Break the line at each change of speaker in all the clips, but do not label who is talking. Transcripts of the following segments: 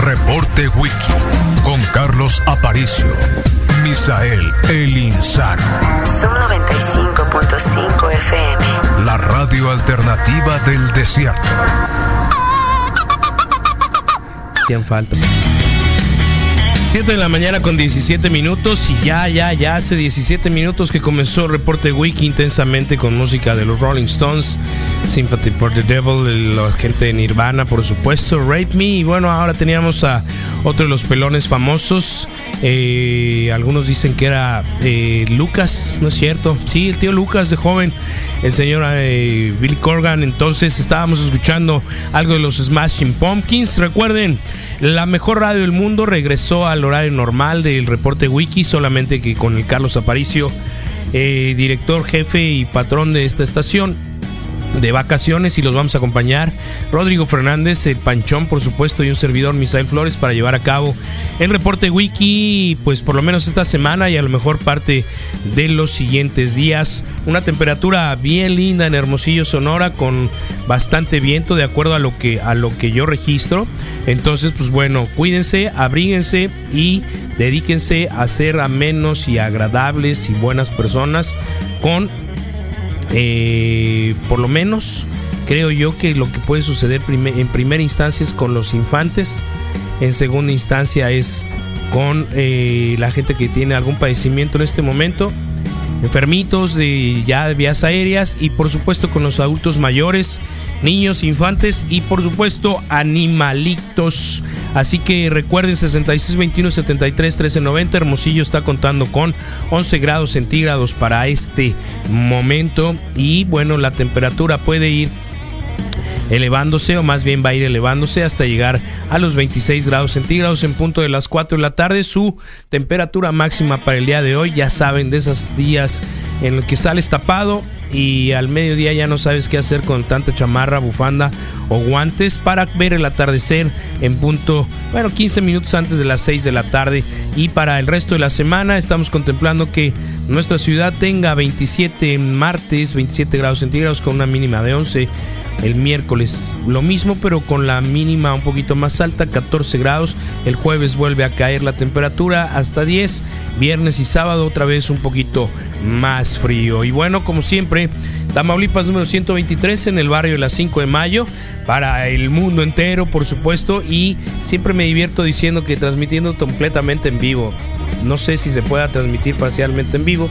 Reporte Wiki con Carlos Aparicio. Misael El Insano.
Sub 95.5 FM.
La radio alternativa del desierto.
Hacían falta. 7 de la mañana con 17 minutos y ya, ya, ya hace 17 minutos que comenzó Reporte Wiki intensamente con música de los Rolling Stones, Sympathy for the Devil, la gente de Nirvana, por supuesto, Rape Me. Y bueno, ahora teníamos a otro de los pelones famosos, eh, algunos dicen que era eh, Lucas, ¿no es cierto? Sí, el tío Lucas de joven, el señor eh, Billy Corgan, entonces estábamos escuchando algo de los Smashing Pumpkins, recuerden, la mejor radio del mundo regresó al horario normal del reporte wiki, solamente que con el Carlos Aparicio, eh, director, jefe y patrón de esta estación de vacaciones y los vamos a acompañar. Rodrigo Fernández, el Panchón por supuesto y un servidor Misael Flores para llevar a cabo el reporte wiki pues por lo menos esta semana y a lo mejor parte de los siguientes días. Una temperatura bien linda en Hermosillo Sonora con bastante viento de acuerdo a lo que a lo que yo registro. Entonces pues bueno cuídense abríguense y dedíquense a ser amenos y agradables y buenas personas con eh, por lo menos creo yo que lo que puede suceder en primera instancia es con los infantes, en segunda instancia es con eh, la gente que tiene algún padecimiento en este momento, enfermitos de ya de vías aéreas y por supuesto con los adultos mayores, niños, infantes y por supuesto animalitos. Así que recuerden 6621 73 1390 Hermosillo está contando con 11 grados centígrados para este momento y bueno, la temperatura puede ir elevándose o más bien va a ir elevándose hasta llegar a los 26 grados centígrados en punto de las 4 de la tarde. Su temperatura máxima para el día de hoy, ya saben, de esos días en los que sales tapado y al mediodía ya no sabes qué hacer con tanta chamarra, bufanda o guantes para ver el atardecer en punto, bueno, 15 minutos antes de las 6 de la tarde. Y para el resto de la semana estamos contemplando que nuestra ciudad tenga 27 martes, 27 grados centígrados con una mínima de 11 el miércoles lo mismo, pero con la mínima un poquito más alta, 14 grados. El jueves vuelve a caer la temperatura hasta 10. Viernes y sábado otra vez un poquito más frío. Y bueno, como siempre, Tamaulipas número 123 en el barrio de las 5 de mayo para el mundo entero, por supuesto. Y siempre me divierto diciendo que transmitiendo completamente en vivo. No sé si se pueda transmitir parcialmente en vivo.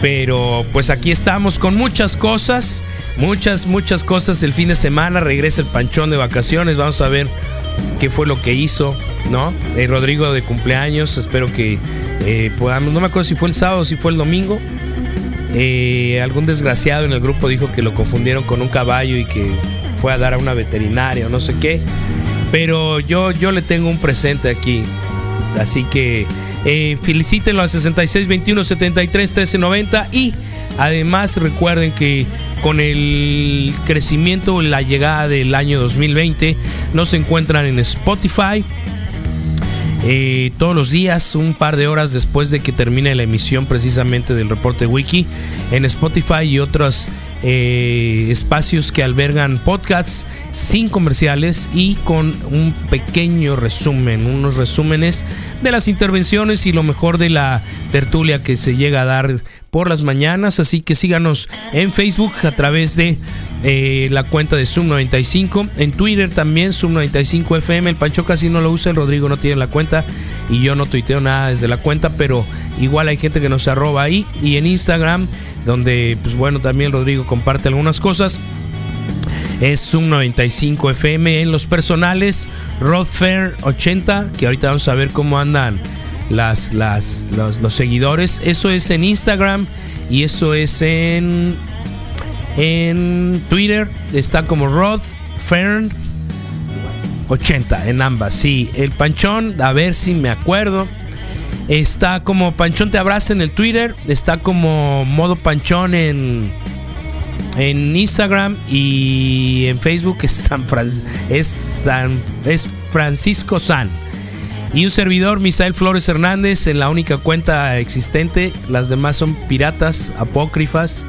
Pero pues aquí estamos con muchas cosas muchas, muchas cosas el fin de semana. Regresa el panchón de vacaciones. Vamos a ver qué fue lo que hizo, ¿no? Eh, Rodrigo de cumpleaños. Espero que eh, podamos. No me acuerdo si fue el sábado o si fue el domingo. Eh, algún desgraciado en el grupo dijo que lo confundieron con un caballo y que fue a dar a una veterinaria o no sé qué. Pero yo, yo le tengo un presente aquí. Así que felicítenlo a 66 21 73 13 90 y además recuerden que con el crecimiento, la llegada del año 2020, nos encuentran en Spotify. Eh, todos los días, un par de horas después de que termine la emisión precisamente del reporte wiki, en Spotify y otros eh, espacios que albergan podcasts sin comerciales y con un pequeño resumen, unos resúmenes de las intervenciones y lo mejor de la tertulia que se llega a dar por las mañanas. Así que síganos en Facebook a través de eh, la cuenta de Zoom 95. En Twitter también Zoom 95 FM. El Pancho casi no lo usa, el Rodrigo no tiene la cuenta y yo no tuiteo nada desde la cuenta, pero igual hay gente que nos arroba ahí. Y en Instagram, donde pues bueno, también Rodrigo comparte algunas cosas. Es Zoom 95 FM en los personales, Rodfair 80, que ahorita vamos a ver cómo andan las, las, los, seguidores. Eso es en Instagram y eso es en, en Twitter. Está como Rod Fern 80 en ambas, sí. El Panchón, a ver si me acuerdo. Está como Panchón Te Abraza en el Twitter. Está como Modo Panchón en, en Instagram y en Facebook es, San Francisco San. Y un servidor, Misael Flores Hernández, en la única cuenta existente. Las demás son piratas, apócrifas.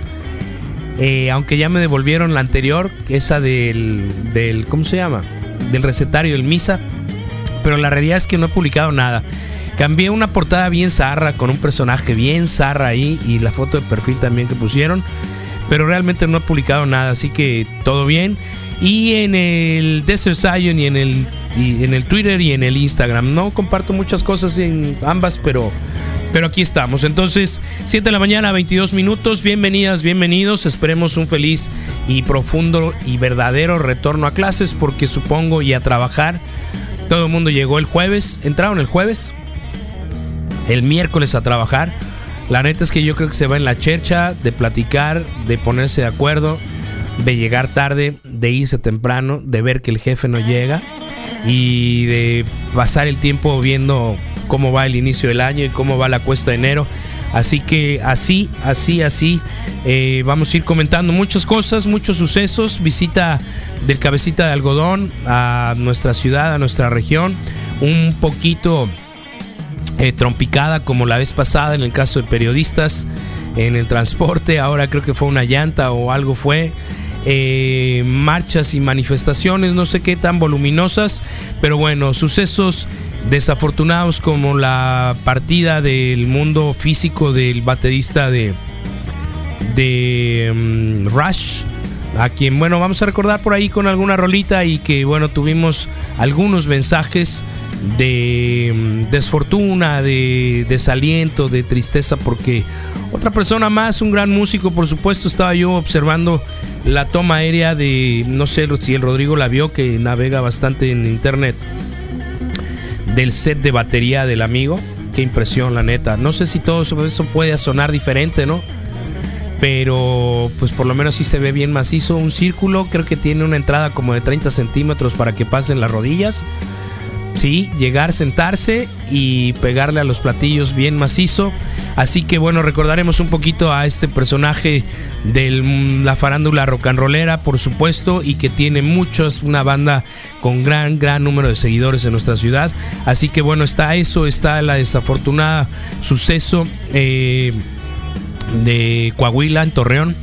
Eh, aunque ya me devolvieron la anterior, esa del, del, ¿cómo se llama? Del recetario, del misa. Pero la realidad es que no he publicado nada. Cambié una portada bien zarra, con un personaje bien zarra ahí y la foto de perfil también que pusieron. Pero realmente no he publicado nada, así que todo bien. Y en el Desert Zion y en el, en el Twitter y en el Instagram. No comparto muchas cosas en ambas, pero, pero aquí estamos. Entonces, 7 de la mañana, 22 minutos. Bienvenidas, bienvenidos. Esperemos un feliz y profundo y verdadero retorno a clases, porque supongo y a trabajar. Todo el mundo llegó el jueves. ¿Entraron el jueves? El miércoles a trabajar. La neta es que yo creo que se va en la chercha de platicar, de ponerse de acuerdo de llegar tarde, de irse temprano, de ver que el jefe no llega y de pasar el tiempo viendo cómo va el inicio del año y cómo va la cuesta de enero. Así que así, así, así, eh, vamos a ir comentando muchas cosas, muchos sucesos, visita del cabecita de algodón a nuestra ciudad, a nuestra región, un poquito eh, trompicada como la vez pasada en el caso de periodistas en el transporte, ahora creo que fue una llanta o algo fue. Eh, marchas y manifestaciones, no sé qué tan voluminosas, pero bueno, sucesos desafortunados como la partida del mundo físico del baterista de, de mm, Rush, a quien, bueno, vamos a recordar por ahí con alguna rolita y que, bueno, tuvimos algunos mensajes de mm, desfortuna, de desaliento, de tristeza, porque otra persona más, un gran músico, por supuesto, estaba yo observando la toma aérea de, no sé si el Rodrigo la vio, que navega bastante en internet, del set de batería del amigo. Qué impresión, la neta. No sé si todo eso puede sonar diferente, ¿no? Pero pues por lo menos sí se ve bien macizo. Un círculo, creo que tiene una entrada como de 30 centímetros para que pasen las rodillas. Sí, llegar, sentarse y pegarle a los platillos bien macizo. Así que bueno, recordaremos un poquito a este personaje de la farándula rock and rollera, por supuesto, y que tiene muchos, una banda con gran, gran número de seguidores en nuestra ciudad. Así que bueno, está eso, está la desafortunada suceso eh, de Coahuila en Torreón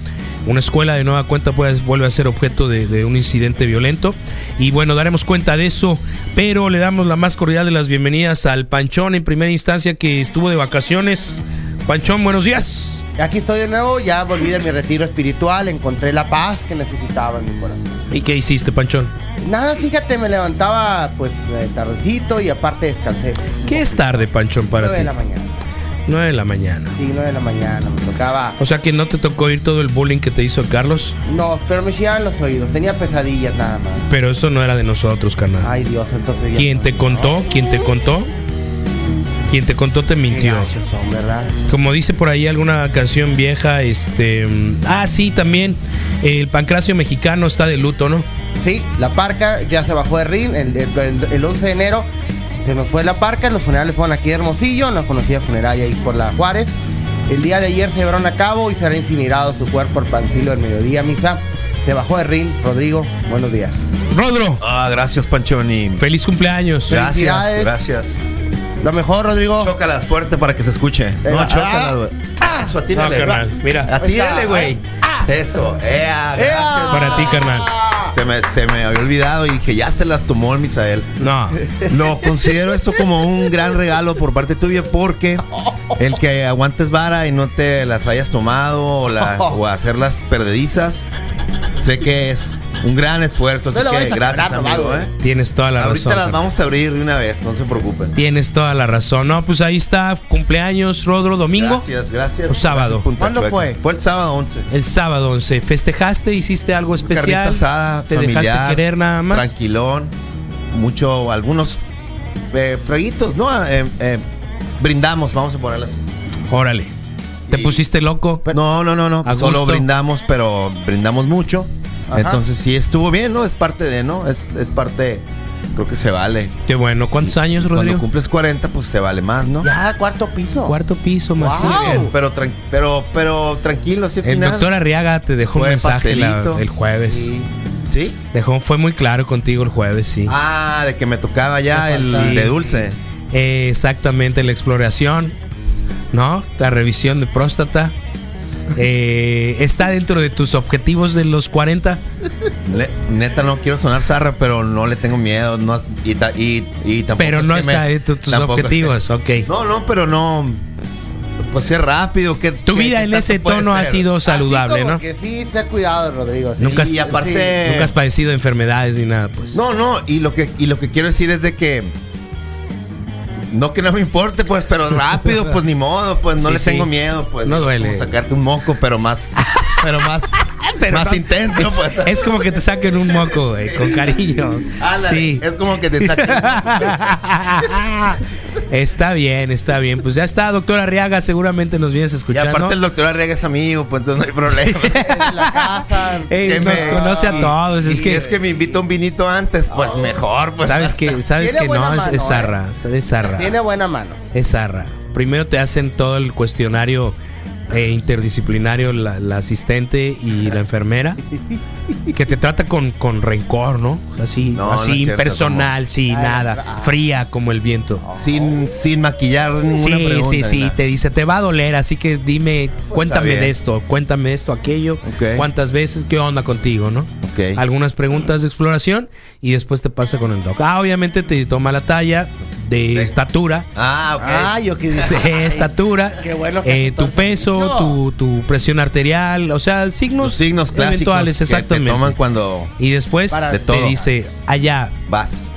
una escuela de nueva cuenta pues, vuelve a ser objeto de, un incidente violento. Y bueno, daremos cuenta de eso, pero le damos la más cordial de las bienvenidas al Panchón en primera instancia que estuvo de vacaciones. Panchón, buenos días.
Aquí estoy de nuevo, ya volví de mi retiro espiritual, encontré la paz que necesitaba en mi corazón.
¿Y qué hiciste, Panchón?
Nada, fíjate, me levantaba pues tardecito y aparte descansé.
¿Qué es tarde, Panchón, para ti?
de la mañana.
9 de la mañana.
Sí, 9 de la mañana, me tocaba.
O sea que no te tocó ir todo el bullying que te hizo Carlos.
No, pero me chillaban los oídos, tenía pesadillas nada más.
Pero eso no era de nosotros, carnal.
Ay Dios, entonces ya
¿Quién te contó? ¿Quién te contó? Quien te contó te mintió.
Son, ¿verdad?
Como dice por ahí alguna canción vieja, este. Ah, sí, también. El pancracio mexicano está de luto, ¿no?
Sí, la parca ya se bajó de ring el, el 11 de enero se nos fue la parca, los funerales fueron aquí de Hermosillo, no conocía funeraria ahí por la Juárez. El día de ayer se llevaron a cabo y será incinerado su cuerpo al panfilo del mediodía misa. Se bajó de ring, Rodrigo, buenos días.
Rodro.
Ah, gracias Panchoni.
Feliz cumpleaños.
Gracias, gracias.
Lo mejor, Rodrigo.
Chócalas fuerte para que se escuche. no, ah, chócalas, güey. Ah, eso, atírale.
No, Mira.
Atírale, güey. Ah. Eso. Ea, gracias.
Para ti, carnal.
Se me, se me había olvidado y dije, ya se las tomó el Misael.
No.
Lo considero esto como un gran regalo por parte tuya porque el que aguantes vara y no te las hayas tomado o, la, o hacerlas perdedizas, sé que es un gran esfuerzo, así que gracias, amigo. ¿eh?
Tienes toda la
razón.
Ahorita
las vamos a abrir de una vez, no se preocupen.
Tienes toda la razón. No, pues ahí está, cumpleaños, Rodro, domingo.
Gracias, gracias.
O sábado.
¿Cuándo fue?
Fue el sábado 11.
El sábado 11. ¿Festejaste? ¿Hiciste algo especial?
Carnita asada,
¿Te dejaste querer nada más?
Tranquilón. Mucho, algunos eh, ¿no? Eh, eh, brindamos, vamos a ponerlas.
Órale. ¿Te pusiste loco?
No, no, no, no. Solo brindamos, pero brindamos mucho. Entonces sí estuvo bien, ¿no? Es parte de, ¿no? Es, es parte creo que se vale.
Qué bueno. ¿Cuántos años,
Cuando
Rodrigo?
cumples 40, pues se vale más, ¿no?
Ya, cuarto piso.
Cuarto piso, macizo.
Wow.
Pero, pero, pero tranquilo, así
El
final.
doctor Arriaga te dejó un mensaje la- el jueves.
Sí.
¿Sí?
Dejó, fue muy claro contigo el jueves, sí.
Ah, de que me tocaba ya el
Sí.
de dulce.
Eh, exactamente, la exploración, ¿no? La revisión de próstata. Eh, ¿Está dentro de tus objetivos de los 40?
Le- neta, no quiero sonar zarra, pero no le tengo miedo. No, y, y, y tampoco
Pero
es
no
que
está
me-
dentro de tus
tampoco es que-
objetivos, ok.
No, no, pero no. Pues es rápido. que
Tu vida en ese tono ha sido saludable,
Así como
¿no?
Que sí, te ha cuidado, Rodrigo. sí.
Nunca-
Y aparte.
Nunca has padecido de enfermedades ni nada, pues.
No, no, y lo que y lo que quiero decir es de que no que no me importe, pues, pero rápido, pues ni modo, pues no
Sí,
le
sí.
tengo miedo, pues.
No duele.
como sacarte un moco, pero más pero más
Pero
más
no-
intenso,
es,
pues.
es como que te saquen un moco, güey, con cariño. Sí.
es como que te saquen
está bien, está bien. Pues ya está, doctor Arriaga, seguramente nos vienes
Y
escuchando.
aparte el doctor Arriaga es amigo, pues entonces no hay problema.
En la casa.
Ey,
Que
nos
me-
conoce a
y-
todos.
y
Es
si
que,
es que me invita un vinito antes, pues mejor, pues.
sabes que, sabes
Tiene
que no, es, zarra. Es zarra.
Tiene buena mano.
Es zarra. Primero te hacen todo el cuestionario eh, interdisciplinario, la, la asistente y la enfermera, que te trata con, con rencor, ¿no? Así,
No, no es
así
cierto,
impersonal, sí,
Ay,
nada,
ah.
fría como el viento.
Sin, sin maquillar ninguna
Sí,
pregunta.
sí, sí,
nada.
te dice, te va a doler, así que dime, cuéntame
bien.
de esto, cuéntame esto, aquello,
Ok.
cuántas veces, qué onda contigo, ¿no?
Ok.
Algunas preguntas de exploración y después te pasa con el doc. Ah, obviamente te toma la talla de estatura,
Ah, ok.
Ah, yo que dije.
de estatura,
qué bueno que
eh, tu peso, tu, tu presión arterial, o sea, signos,
Los signos clásicos
eventuales,
que
exactamente.
te toman cuando
Y después
Para-
De
te
todo.
dice, allá,
vas.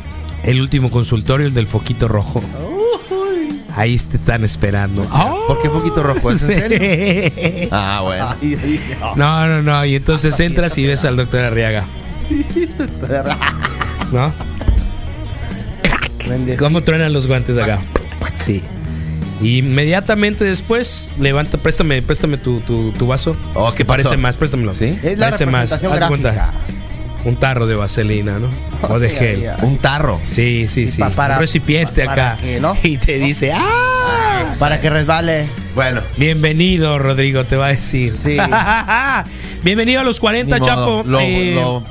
el último consultorio, el del foquito rojo. Ahí te están esperando.
¿Por qué poquito rojo? ¿Es en serio? Ah, bueno.
Oh.
No, no, no. Y entonces entras y ves al doctor Arriaga. ¿No?
Bendecido.
¿Cómo truenan los guantes acá? Sí. Y inmediatamente después, levanta, préstame, préstame tu, tu, tu vaso.
Oh,
es que
¿qué pasó?
parece más, préstamelo.
¿Sí?
Es la
Parece más. Haz cuenta, un tarro de vaselina, ¿no? O de gel.
ay, ay.
Un tarro.
Sí, sí,
Sí, pa- para-
un recipiente
para
acá.
que, ¿no?
Y te dice, ¡ah!
Para que resbale.
Bueno,
Bienvenido, Rodrigo, te va a decir.
Sí.
Bienvenido a los 40,
ni modo.
Chapo.
Lo,
Eh,
lo,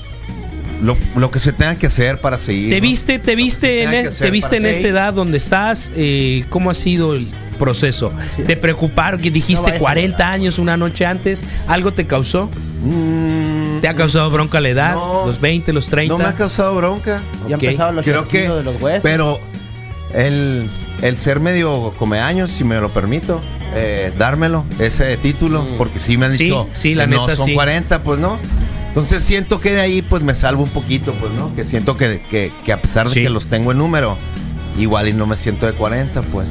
lo, lo que se tenga que hacer para seguir.
¿Te
¿no?
viste, te viste, en, te viste en
seguir.
esta edad donde estás? Eh, ¿Cómo ha sido el proceso? ¿Te preocuparon que
No
dijiste
vayas a
40
volar.
años una noche antes? ¿Algo te causó?
Mm,
¿Te ha causado bronca la edad?
No.
¿Los 20, los 30?
no me ha causado bronca.
Ya
Ok.
empezaron los
Creo que.
de los huesos.
Pero el, el ser medio comeaños, si me lo permito, eh, dármelo, ese título, porque sí me han
Sí,
dicho
sí, la
que no
neta,
son
sí.
40, pues no. Entonces siento que de ahí pues me salvo un poquito, pues no. Que siento que, que, que a pesar de
Sí.
que los tengo en número, igual y no me siento de 40, pues.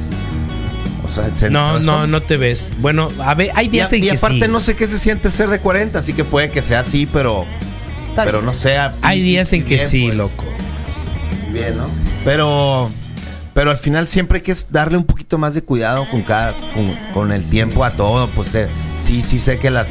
O sea, se-
No,
¿sabes
no,
cómo?
no te ves. Bueno, a ver, hay
Y,
días
a-
en
y
que
aparte
sí.
no sé qué se siente ser de 40, así que puede que sea así, pero
Está
pero
bien.
no sea.
Hay
y-
días en
y
que
bien,
sí,
pues.
loco.
Bien, ¿no? Pero, pero al final siempre hay que darle un poquito más de cuidado con cada, con, con el tiempo a todo. Pues eh, sí, sí sé que las,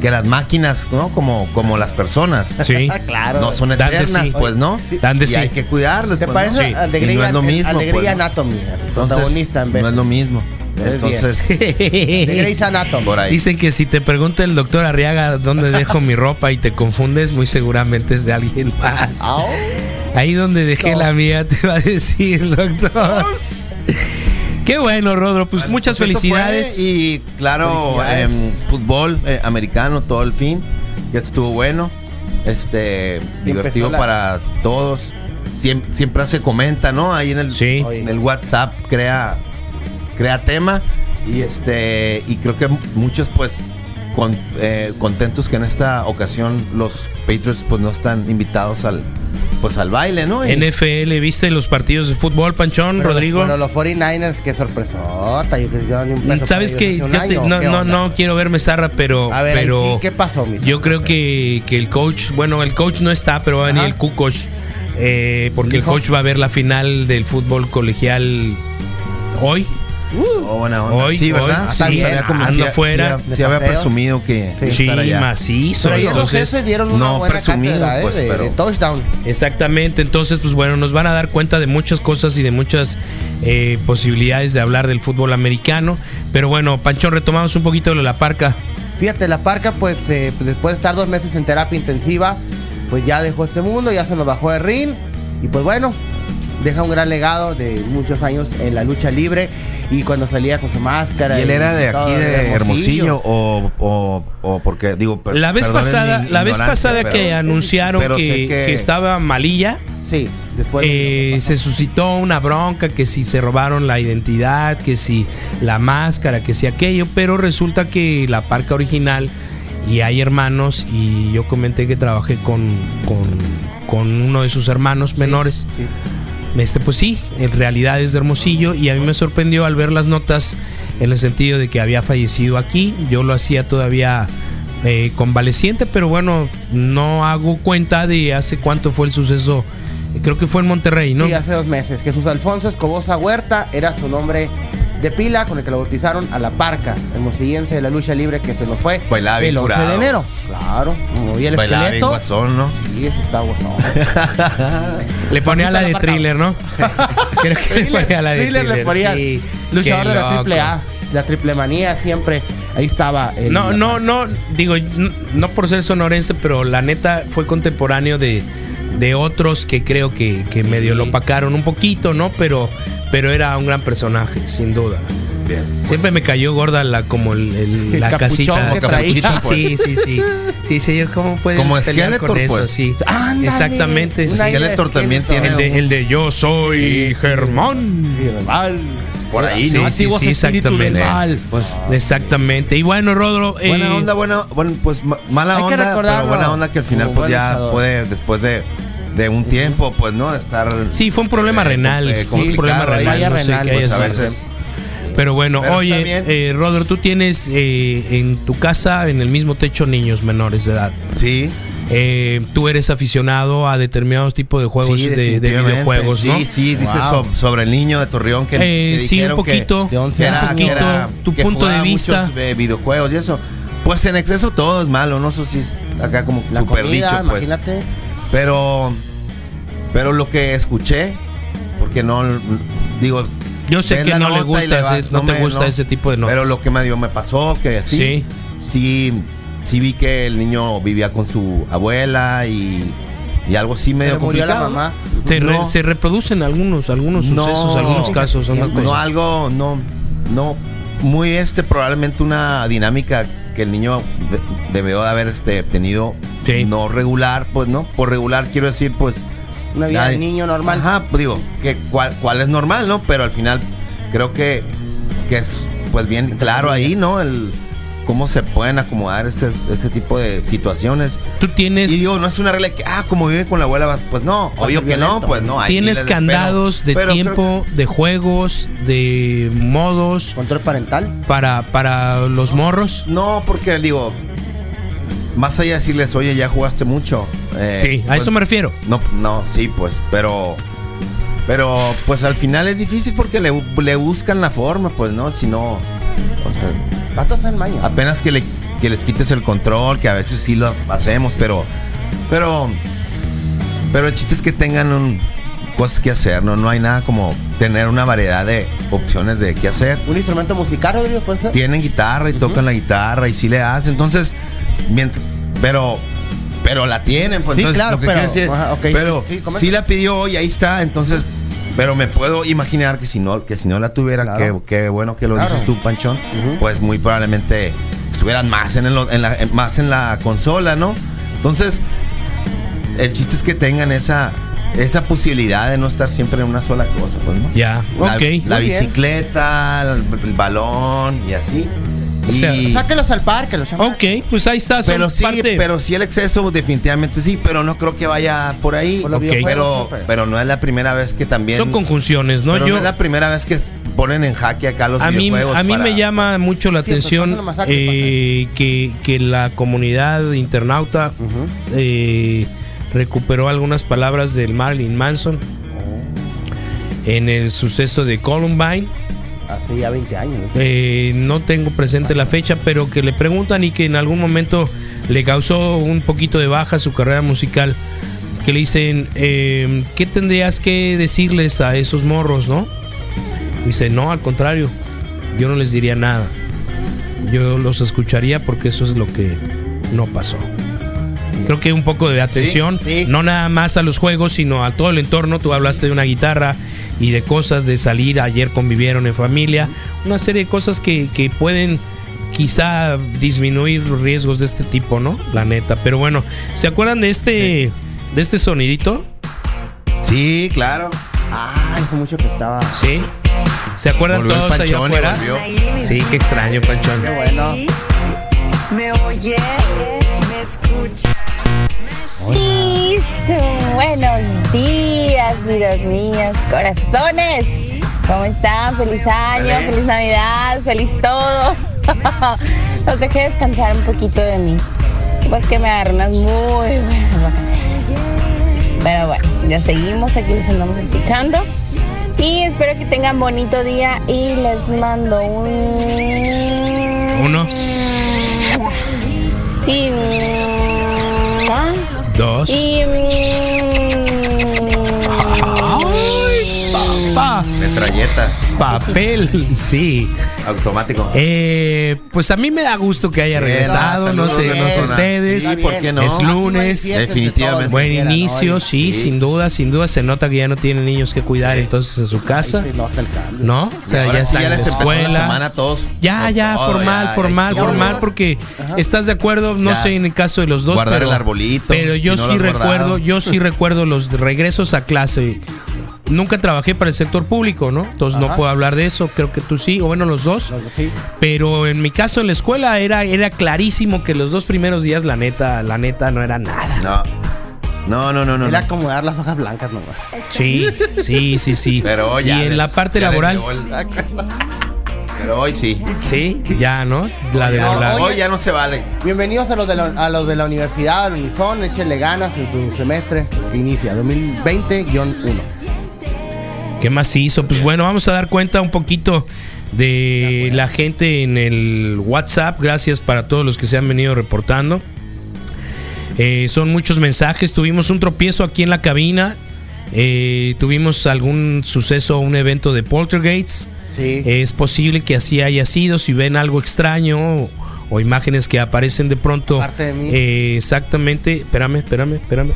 que las máquinas, ¿no? Como, como las personas,
Sí.
claro.
no son
Dan de
eternas,
sí.
pues, ¿no?
Dan de
y
sí.
hay que cuidarlas.
¿Te
pues,
parece
¿no?
al de
Y
Grey,
no es lo mismo,
al de Grey
pues, ¿no?
Anatomy? el
Entonces,
protagonista en vez
no es lo mismo. Entonces,
de Grey's Anatomy.
por ahí.
Dicen que si te pregunta el doctor Arriaga dónde dejo mi ropa y te confundes, muy seguramente es de alguien más. Ahí donde dejé
No.
la mía te va a decir, doctor. Qué bueno, Rodro. Pues muchas
Pues
felicidades.
y claro,
Felicidades.
em, fútbol eh, americano todo el fin, que estuvo bueno, este divertido
la-
para todos. Siem- Siempre, se comenta, ¿no? Ahí en el,
Sí.
en el WhatsApp crea, crea tema y este y creo que muchos pues con- eh, contentos que en esta ocasión los Patriots pues no están invitados al pues al baile, ¿no? Y-
NFL, ¿viste los partidos de fútbol, Panchón,
Pero
Rodrigo?
Los, bueno, los 49ers, qué sorpresota. Yo creo que yo ni un peso
Sabes que yo te-
año,
no,
¿qué
no, no quiero verme zarra, pero,
A ver, ahí
pero
sí, ¿qué pasó, mi
yo creo que, que el coach, bueno, el coach no está, pero va a venir
Ajá.
el Q-Coach, eh, porque el coach va a ver la final del fútbol colegial hoy.
Oh, buena onda.
Hoy,
sí,
hoy,
¿verdad?
sí,
Sí, había como-
ando fuera.
Había presumido que
Sí.
allá.
macizo.
Pero los dieron una
no
buena
presumido,
cátedra, ¿eh?
pues,
de,
pero-
de touchdown.
Exactamente, entonces pues bueno, nos van a dar cuenta de muchas cosas y de muchas eh, posibilidades de hablar del fútbol americano. Pero bueno, Panchón, retomamos un poquito de la parca.
Fíjate, la parca, pues eh, pues, después de estar dos meses en terapia intensiva, pues ya dejó este mundo, ya se nos bajó de ring. Y pues bueno, deja un gran legado de muchos años en la lucha libre. Y cuando salía con su máscara.
¿Y él era de aquí de Hermosillo o, o, o porque digo per-
La vez pasada, la vez pasada
pero-
que anunciaron
pero
que,
sé que-
que estaba malilla,
Sí, después.
eh, se suscitó una bronca, que si se robaron la identidad, que si la máscara, que si aquello, pero resulta que la parca original y hay hermanos y yo comenté que trabajé con, con, con uno de sus hermanos menores.
sí.
Este, pues sí, en realidad es de Hermosillo y a mí me sorprendió al ver las notas en el sentido de que había fallecido aquí. Yo lo hacía todavía eh, convaleciente, pero bueno, no hago cuenta de hace cuánto fue el suceso. Creo que fue en Monterrey, ¿no?
Sí, hace dos meses. Jesús Alfonso Escobosa Huerta era su nombre de pila con el que lo bautizaron a la parca, hermosillense de la lucha libre que se nos fue
Bailaba
el 11 de enero. Claro. Y el
Bailaba bien
esqueleto.
guasón, ¿no?
Sí, ese está guasón.
Le ponía la de thriller, ¿no? Creo que le ponía la de
Thriller
thriller.
le ponía
sí.
luchador
Qué
de la
loco.
triple A, la triple manía siempre. Ahí estaba. el-
No, no, no, digo, n- no por ser sonorense, pero la neta fue contemporáneo de, de otros que creo que, que medio lo opacaron un poquito, ¿no? Pero, pero era un gran personaje, sin duda.
Bien.
Siempre me cayó gorda la como el, el-
El
la
capuchón
casita.
que traía.
Sí, sí, sí. Sí, sí, ¿cómo pueden
Como
pelear
Skeletor,
con eso?
pues.
Sí.
Ándale.
Exactamente.
Skeletor también tiene
El de, el de yo soy Germán.
Sí, rival.
Por ahí,
Sí,
¿no?
sí, sí, exactamente.
mal.
Pues
Exactamente. Y bueno, Rodro. eh,
buena onda, buena, bueno, pues ma- mala
Hay que
onda, pero buena onda que al final pues ya puede después de, de un tiempo pues no de estar
Sí, fue un problema
eh,
renal. fue un problema
ahí.
renal. No sé
renal,
pues a veces
Pero bueno,
Pero
oye, eh, Rodro, tú tienes eh, en tu casa, en el mismo techo, niños menores de edad.
sí
Eh, tú eres aficionado a determinados tipos de juegos
sí,
de, de videojuegos, ¿no?
Sí, sí, dice
Wow.
so- sobre el niño de Torreón que,
Eh,
que
sí, un
dijeron que-
poquito.
De 11
que
años.
era,
un
que
poquito,
era-
tu
que
punto de vista.
muchos, eh, videojuegos y eso. Pues en exceso todo es malo, no sé si es acá como
La
super
comida,
dicho, pues.
imagínate.
Pero pero lo que escuché porque no digo
Yo sé que no le gusta,
le
ese-
vas,
no, te
me-
gusta
no.
ese tipo de notas.
Pero lo que medio me pasó, que sí,
Sí.
sí, sí, vi que el niño vivía con su abuela y, y algo así medio
Pero murió la
complicado.
mamá.
se, re-
no.
se reproducen algunos, algunos
No.
sucesos, algunos casos,
No,
cosas.
algo, no, no, muy este, probablemente una dinámica que el niño de- debió de haber este, tenido
Sí.
no regular, pues no, por regular quiero decir, pues
Una vida de niño normal.
Ajá, pues digo, que cuál, cuál es normal, ¿no? Pero al final creo que, que es pues bien claro ahí, ¿no? El cómo se pueden acomodar ese, ese tipo de situaciones.
Tú tienes,
Y digo, no es una regla que, ah, como vive con la abuela, pues no, obvio que no, pues no. hay
tienes candados de
pero
tiempo, de juegos, de modos
Control parental.
para, para los morros.
no, porque digo, más allá de decirles, oye, ya jugaste mucho. eh,
Sí, a
pues,
eso me refiero.
No, no, sí, pues, pero. Pero, pues al final es difícil porque le, le buscan la forma, pues, ¿no? Si no. O sea,
Patos maña.
apenas que, le, que les quites el control, que a veces sí lo hacemos, pero. Pero. Pero el chiste es que tengan un- cosas que hacer, ¿no? No hay nada como tener una variedad de opciones de qué hacer.
Un instrumento musical, Rodrigo, puede ser.
Tienen guitarra y tocan la guitarra y sí le hacen. Entonces, pero. Pero la tienen, pues
Sí,
entonces
claro,
lo que
pero-
decir-
ajá,
pero
sí, sí
la pidió y ahí está, entonces, pero me puedo imaginar que si no, que si no la tuviera,
Claro.
que, que bueno que lo
Claro.
dices tú, Panchón, pues muy probablemente estuvieran más en, el- en la, en- más en la consola, ¿no? Entonces, el chiste es que tengan esa, esa posibilidad de no estar siempre en una sola cosa, pues, ¿no?
Ya,
La,
ok.
la bicicleta, el, el balón y así.
O sea,
Y-
Sáquelos al parque, los.
Ok, pues ahí está.
pero sí,
parte-
pero sí el exceso definitivamente sí, pero no creo que vaya por ahí.
Por
Pero, pero no es la primera vez que también.
son conjunciones, ¿no?
pero no
Yo,
es la primera vez que ponen en jaque acá los
a mí,
videojuegos.
a mí
para-
me llama mucho la
Siempre
atención
masacre,
eh, que, que la comunidad internauta eh, recuperó algunas palabras del Marilyn Manson en el suceso de Columbine
Hace ya 20 años. ¿no?
eh, no tengo presente la fecha, pero que le preguntan y que en algún momento le causó un poquito de baja su carrera musical. Que le dicen, eh, ¿qué tendrías que decirles a esos morros, no? Dice, no, al contrario, yo no les diría nada. Yo los escucharía porque eso es lo que no pasó. Creo que un poco de atención,
sí.
no nada más a los juegos, sino a todo el entorno. Tú hablaste de una guitarra y de cosas de salir, ayer convivieron en familia, una serie de cosas que, que pueden quizá disminuir los riesgos de este tipo, ¿no? La neta. Pero bueno, ¿se acuerdan de este, de este sonidito?
Sí, claro.
Ah, hace mucho que estaba.
Sí. ¿Se acuerdan
Volvió el
todos allá afuera?
volvió.
Sí, qué extraño, Panchón.
Qué bueno.
¿Me oye? ¿Me escucha?
Sí, buenos días, miros míos, corazones. ¿Cómo están? Feliz año, feliz Navidad, feliz todo. Los dejé descansar un poquito de mí. Pues que me agarré unas muy buenas vacaciones. Pero bueno, ya seguimos, aquí los andamos escuchando. Y espero que tengan bonito día y les mando un...
Uno,
Y...
dos.
Y...
Pa,
Metralletas,
papel, sí.
Automático.
Eh, pues a mí me da gusto que haya regresado, no sé, no sé ustedes.
Sí, ¿por qué no?
Es lunes.
Definitivamente.
Buen
Quieran,
inicio,
¿no?
sí,
Sí.
sin duda, sin duda se nota que ya no tienen niños que cuidar entonces en su casa. ¿no? O sea, ya
sí,
están en la
les empezó la
escuela.
semana todos.
Ya, ya,
todo,
formal,
ya,
formal,
ya,
formal,
ya.
porque estás de acuerdo, no
Ya.
sé en el caso de los dos,
Guardar
pero,
el arbolito,
pero yo
si no
sí recuerdo,
guardado.
yo sí recuerdo los regresos a clase. Nunca trabajé para el sector público, ¿no? Entonces no puedo hablar de eso, creo que tú sí, o bueno, los dos.
Los dos sí.
Pero en mi caso en la escuela era, era clarísimo que los dos primeros días, la neta, la neta no era nada.
No. No, no, no, no.
Era acomodar las hojas blancas nomás.
Sí, sí, sí, sí.
Pero
y
ya
en
les-
la parte laboral,
Pero hoy sí.
sí, ya, ¿no? La de volar.
hoy ya no se vale.
Bienvenidos a los de la, a los de la universidad, al Unison, échenle ganas en su semestre que inicia 2020-1.
¿Qué más hizo? Pues bueno, vamos a dar cuenta un poquito de la gente en el WhatsApp. Gracias para todos los que se han venido reportando. Eh, son muchos mensajes. Tuvimos un tropiezo aquí en la cabina. Eh, tuvimos algún suceso, un evento de Poltergeist.
Sí.
Es posible que así haya sido. Si ven algo extraño o, imágenes que aparecen de pronto.
De mí.
eh, exactamente. Espérame, espérame, espérame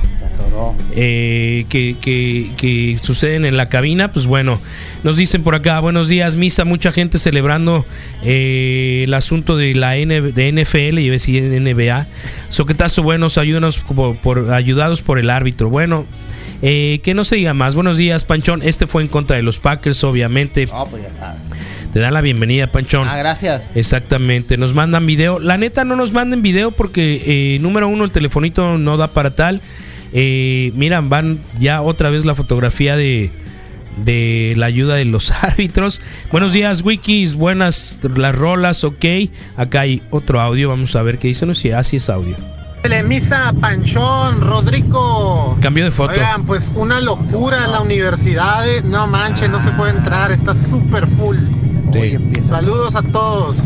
eh, que, que- que suceden en la cabina, pues bueno, nos dicen por acá, buenos días, misa, mucha gente celebrando eh, el asunto de la N- de NFL, y NBA. Soquetazo, buenos, ayúdanos por, por- ayudados por el árbitro. Bueno, eh, que no se diga más. Buenos días, Panchón. Este fue en contra de los Packers, obviamente.
No, pues ya sabes.
Te dan la bienvenida, Panchón.
Ah, gracias.
Exactamente, nos mandan video. La neta no nos manden video porque eh, número uno el telefonito no da para tal. Eh, miran, van ya otra vez la fotografía de, de la ayuda de los árbitros. Buenos días, Wikis. Buenas las rolas, ok. Acá hay otro audio. Vamos a ver qué dice. No sé si así es audio.
Misa, Panchón, Rodrigo.
Cambio de foto.
Oigan, pues una locura la universidad. eh. No manches, no se puede entrar, está súper full.
Sí.
Hoy empieza.
Saludos a todos.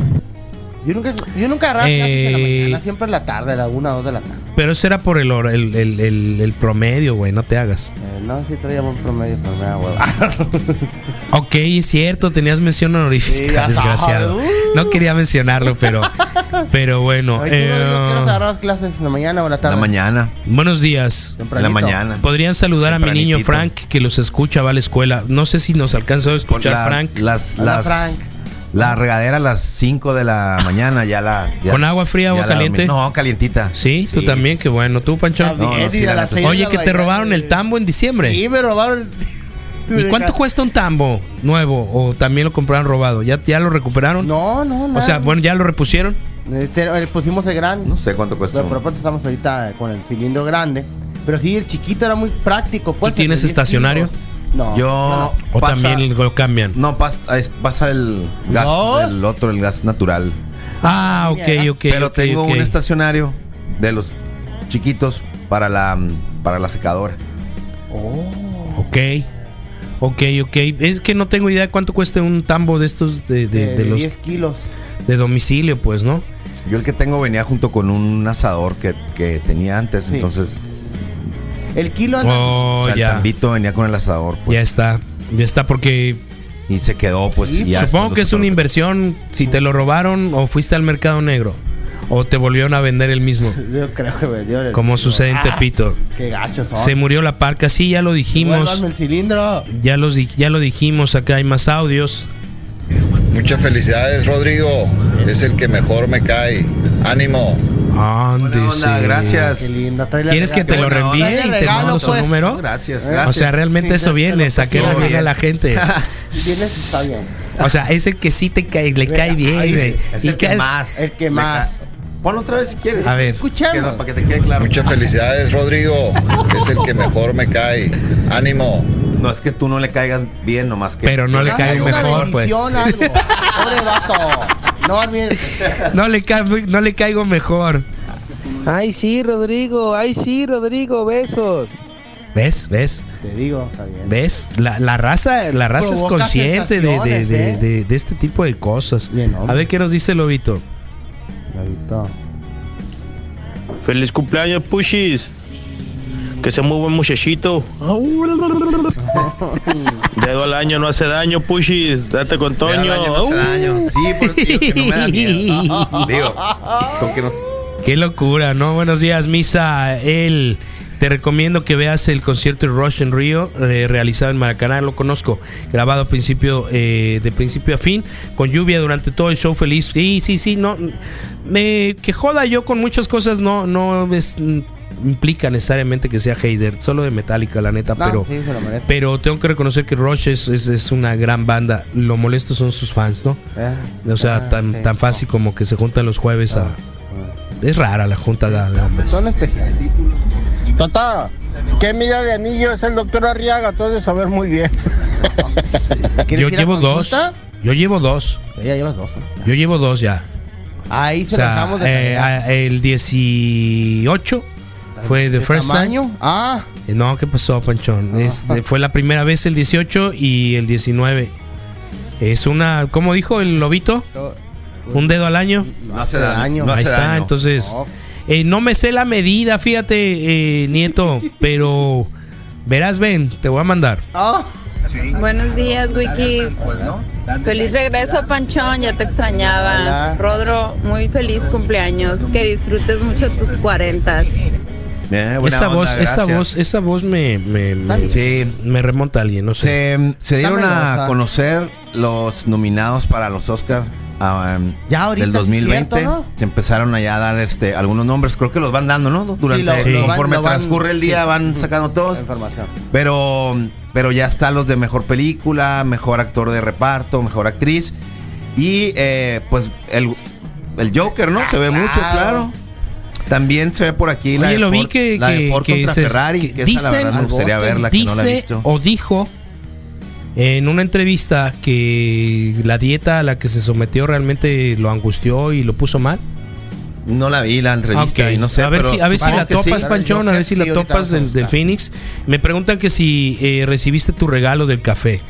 Yo nunca, yo nunca agarraba clases en la
Eh,
mañana, siempre en la tarde, a la una o dos de la tarde.
Pero ese era por el, el, el- el- el promedio, güey. No te hagas.
Eh, no, sí traía buen promedio, pero me da hueva.
Ok, es cierto, tenías mención honorífica,
Sí,
desgraciado. No quería mencionarlo, pero, pero bueno.
Oye, ¿tú,
eh,
agarrabas clases? ¿En la mañana o la tarde?
la mañana.
buenos días.
La mañana.
Podrían saludar a mi niño. Frank que los escucha, va a la escuela. No sé si nos alcanzó a escuchar
La-
Frank.
Las,
Hola,
las,
Frank.
La regadera a las 5 de la mañana ya la. ya-
¿Con agua fría,
la
caliente?
No, calientita.
¿Sí? tú
Sí,
también,
sí,
qué bueno. ¿Tú, Pancho?
No, no, sí, la
Oye, que te robaron el tambo en diciembre.
Sí, me robaron.
¿Y cuánto cuesta un tambo nuevo? ¿O también lo compraron robado? ¿Ya, ya lo recuperaron?
No, no, no.
O sea, bueno, ya lo repusieron.
Este, eh, pusimos el grande.
No sé cuánto cuesta.
Pero por pronto estamos ahorita con el cilindro grande. Pero sí, el chiquito era muy práctico. Pues,
¿Y tienes
el de 10
estacionario?
kilos. No.
Yo.
no.
¿O también lo cambian?
No, pasa, pasa el gas.
¿Dos?
El otro, el gas natural.
Ah, ok, ok.
Pero tengo un estacionario de los chiquitos para la, para la secadora.
Ok. Ok, ok. Es que no tengo idea de cuánto cuesta un tambo de estos de, de-
De,
de los
10 kilos.
de domicilio, pues, ¿no?
Yo el que tengo venía junto con un asador que, que tenía antes,
Sí.
entonces
El kilo anda.
Oh,
o sea, el tambito venía con el asador, pues,
Ya está. Ya está porque
y se quedó, pues,
Sí,
y ya
supongo que es una inversión si te lo robaron o fuiste al mercado negro o te volvieron a vender el mismo,
Yo creo que me dio el
como sucede en
Ah,
Tepito.
Qué gachos son.
Se murió la parca, sí, ya lo dijimos.
El cilindro.
Ya, los, ya lo dijimos, acá hay más audios.
Muchas felicidades, Rodrigo. Es el que mejor me cae. Ánimo.
Onda, gracias.
Qué. Tráele
¿Quieres que te lo reenvíe y te
regalo,
mando su
pues.
número?
Gracias,
O
gracias.
O sea, realmente
Sí,
eso viene, saqué la bien a la gente.
Si vienes, está bien.
O sea, es el que sí te cae, le cae bien,
Ay,
güey.
es
Y
el que más.
El que más.
Ponlo otra vez si quieres.
A ver.
Escuchemos.
Para que te quede claro.
Muchas felicidades, Rodrigo. Es el que mejor me cae. Ánimo.
No es que tú no le caigas bien, nomás que.
Pero no le
una
mejor, pues.
algo. Pobre vato. No, bien.
No le, ca- no le caigo mejor.
Ay, sí, Rodrigo. Ay, sí, Rodrigo. Besos.
¿Ves? ¿Ves?
Te digo, está bien.
¿Ves? La, la raza, la raza es consciente de, de-
¿eh?
de- de este tipo de cosas.
Bien.
A ver qué nos dice el Lobito.
Ahorita.
Feliz cumpleaños, Pushis. Que sea muy buen muchachito. Dedo al año no hace daño, Pushis. Date con
Toño. No hace daño. Sí, por eso digo que no me da miedo. Digo, con que nos.
Qué locura, ¿no? Buenos días, Misa. Él. Te recomiendo que veas el concierto de Rush en Río, eh, realizado en Maracaná, lo conozco, grabado a principio, eh, de principio a fin, con lluvia durante todo el show feliz. Sí, sí, sí, no, me que joda yo con muchas cosas no, no es, implica necesariamente que sea hater, solo de Metallica, la neta,
No,
pero,
sí, se lo merece.
pero tengo que reconocer que Rush es, es, es una gran banda. Lo molesto son sus fans, ¿no?
Eh,
O sea,
ah,
tan,
sí.
tan fácil como que se juntan los jueves a... Es rara la junta de, de hombres.
Son especiales.
Tata, ¿qué medida de anillo es el doctor Arriaga? Tú has de saber muy bien.
¿Quieres
Yo llevo dos. Yo llevo dos.
Ya llevas dos.
Yo llevo dos ya.
Ahí
O
se lo
sea,
de
eh, el 18 fue The
¿De
First
tamaño?
Time.
Ah,
Eh, No, ¿qué pasó, Panchón? Este, fue la primera vez el 18 y el 19. Es una, ¿cómo dijo el lobito? Un dedo al año.
No hace daño. No
Ahí
hace
está,
daño.
entonces.
No.
eh, no me sé la medida, fíjate, eh, Nieto, pero verás, ven, te voy a mandar.
ah.
Buenos días, Wikis. Feliz regreso, Panchón, ya te extrañaba. Rodro, muy feliz cumpleaños. Que disfrutes mucho tus cuarentas.
Buena
Esa
onda,
voz, esa voz, esa voz me, me, me,
Sí.
me remonta a alguien, no sé.
Se, se dieron a conocer los nominados para los Oscars
Ya ahorita
del
sí es
2020.
cierto, ¿no?
Se empezaron allá a dar este, algunos nombres. Creo que los van dando, ¿no? Durante,
lo
conforme
van-
transcurre el día
sí.
van sacando todos.
Información.
Pero, pero ya están los de mejor película, mejor actor de reparto, mejor actriz. Y eh, pues el, el Joker, ¿no? Se ve mucho, claro. También se ve por aquí la
Oye,
de
lo vi que,
la de
que-
Ford
que
contra
se-
Ferrari.
que
Que, esa la verdad me gustaría verla, que no la he
dice
visto.
o dijo en una entrevista que la dieta a la que se sometió realmente lo angustió y lo puso mal.
No la vi la entrevista
Ok,
y no sé.
a ver
pero
si, a ver si la
que
topas,
sí.
Panchón, a ver si
Sí,
la topas del, del. Phoenix. Me preguntan que si eh, recibiste tu regalo del café.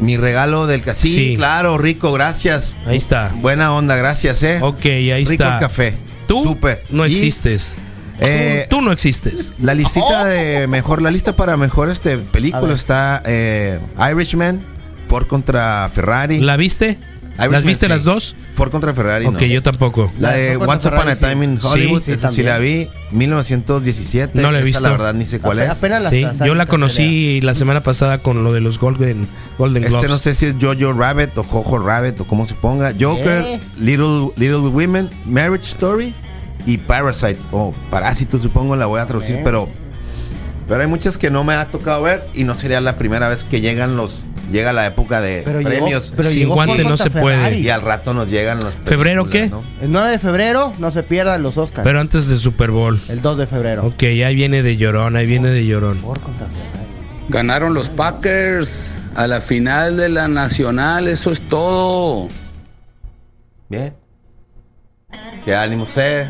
Mi regalo del café. Sí,
Sí.
claro, rico, gracias.
Ahí está.
Buena onda, gracias, eh.
Ok, ahí
rico
está.
el café.
Tú
Súper.
no
Y,
existes.
eh,
tú, tú no existes.
La listita de mejor, la lista para mejor este
A
película está eh, Irishman, Ford contra Ferrari.
¿La viste? ¿Las
Irishman,
viste
sí.
las dos?
Ford contra Ferrari.
Ok,
no.
yo tampoco.
La de Once Upon a Time in
sí.
Hollywood,
Sí,
esa sí la vi, 1917.
No la he
esa
visto.
la verdad ni sé cuál
Ape-
es.
Apenas la
Sí, yo la conocí la semana pasada con lo de los Golden, Golden Globes.
Este no sé si es Jojo Rabbit o Jojo Rabbit o cómo se ponga. Joker. Little, Little Women, Marriage Story y Parasite. O Parásito, supongo, la voy a traducir, pero. Pero hay muchas que no me ha tocado ver y no sería la primera vez que llegan los. Llega la época de
Pero llegó-
premios.
pero
Sin
llegó
guante
Ford
no se puede.
Y al rato nos llegan los.
¿Febrero qué?
El 9 de febrero no se pierdan los Oscars.
Pero antes del Super Bowl.
el 2 de febrero.
Ok, ahí viene de llorón, ahí viene de llorón.
Ganaron los Packers a la final de la Nacional, eso es todo.
Bien. Qué ánimo sé.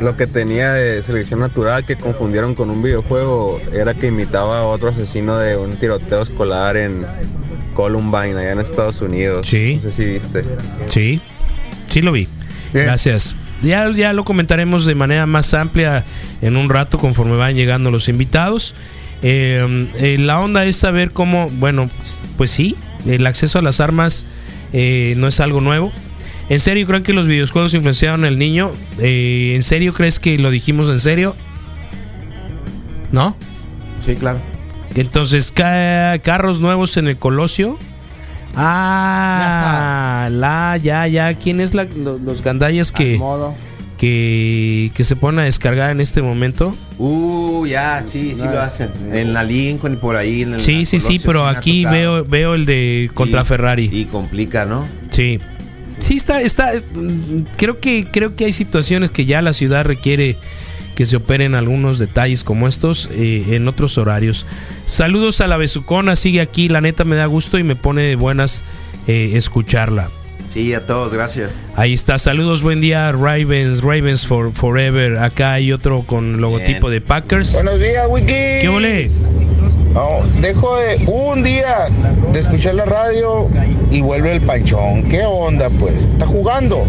lo que tenía de selección natural que confundieron con un videojuego era que imitaba a otro asesino de un tiroteo escolar en Columbine, allá en Estados Unidos.
Sí.
No sé si viste.
Sí, sí lo vi. Gracias. Ya, ya lo comentaremos de manera más amplia en un rato conforme van llegando los invitados. Eh, eh, la onda es saber cómo, bueno, pues sí, el acceso a las armas eh, no es algo nuevo. ¿En serio creen que los videojuegos influenciaron al niño? Eh, ¿En serio crees que lo dijimos en serio? ¿No?
Sí, claro.
Entonces, ca- carros nuevos en el Colosio. Ah, la, ya, ya. ¿Quién es la, lo- los gandallas que, que, que se ponen a descargar en este momento?
Uh, ya, sí, sí lo hacen. En la Lincoln y por ahí. En el
Sí, sí, sí,
Colosio
pero aquí veo, veo el de contra Ferrari.
Y complica, ¿no?
Sí. Sí, está, está. mm, Creo que, creo que hay situaciones que ya la ciudad requiere que se operen algunos detalles como estos eh, en otros horarios. Saludos a la besucona, sigue aquí, la neta me da gusto y me pone de buenas eh, escucharla.
Sí, a todos, gracias.
Ahí está, saludos, buen día, Ravens, Ravens for Forever. Acá hay otro con logotipo de Packers.
Buenos días, Wiki.
¿Qué ole?
No, dejo de un día de escuchar la radio y vuelve el panchón. ¿Qué onda, pues? ¿Está jugando?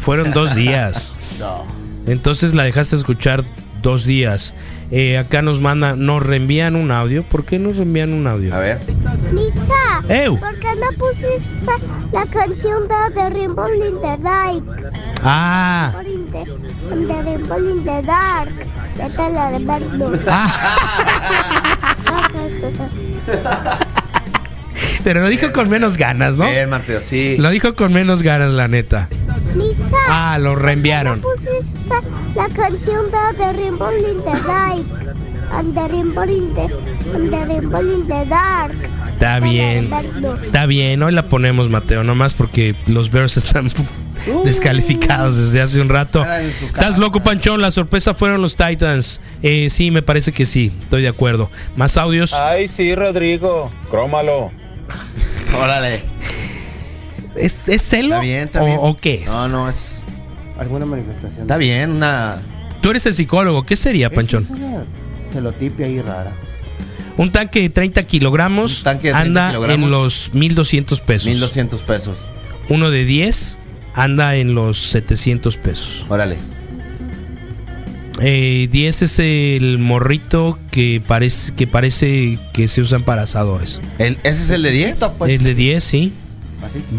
Fueron dos días. Entonces la dejaste escuchar dos días. Eh, acá nos manda, nos reenvían un audio. ¿Por qué nos reenvían un audio?
A ver.
Lisa,
Ew.
¿por qué no pusiste la canción de The Rainbow in the Dark?
Ah,
the, in the Rainbow in the Dark. Vete a la de verlo.
pero lo dijo con menos ganas, ¿no?
Bien, Mateo, sí.
Lo dijo con menos ganas, la neta. Ah, lo reenviaron.
la canción de The Rainbow in the Dark. And the Rainbow in the, and the Rainbow in the Dark.
Está bien. Está bien, hoy la ponemos, Mateo, nomás porque los Bears están descalificados desde hace un rato. ¿Estás loco, Panchón? La sorpresa fueron los Titans. Eh, sí, me parece que sí, estoy de acuerdo. Más audios.
Ay, sí, Rodrigo. Crómalo.
Órale.
¿Es, es celo?
Está bien, está
¿O-
bien.
o qué es?
No, no, es.
¿Alguna manifestación?
Está bien, una.
Tú eres el psicólogo, ¿qué sería, Panchón?
Es una celotipia ahí rara.
Un tanque de 30 kilogramos
Un tanque de 30
anda
kilogramos.
en los 1200 pesos.
1200 pesos.
Uno de 10 anda en los 700 pesos.
Órale.
Eh, 10 es el morrito que parece que parece que se usan para asadores.
¿El, ¿Ese es el de 10?
El de 10, sí.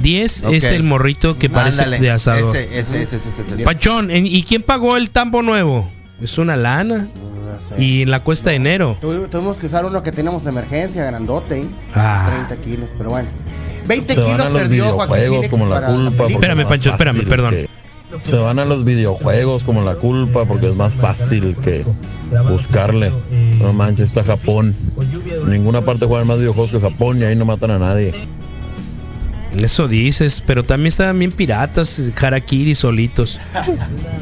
10 es
Ok.
el morrito que parece
Ándale,
de asador.
Ese, ese, ese, ese, ese, ese.
Pachón, ¿en- ¿y quién pagó el tambo nuevo? Es una lana. Y en la cuesta de enero.
Tuvi- Tuvimos que usar uno que teníamos de emergencia, grandote. ¿eh?
Ah.
30 kilos, pero bueno. 20
Se van
kilos perdió Joaquín
como la
para
culpa.
Espérame,
es
Pancho, espérame, perdón.
que- Se van a los videojuegos como la culpa porque es más fácil que buscarle. No manches, está Japón. En ninguna parte juegan más videojuegos que Japón y ahí no matan a nadie.
Eso dices, pero también están bien piratas, harakiri solitos.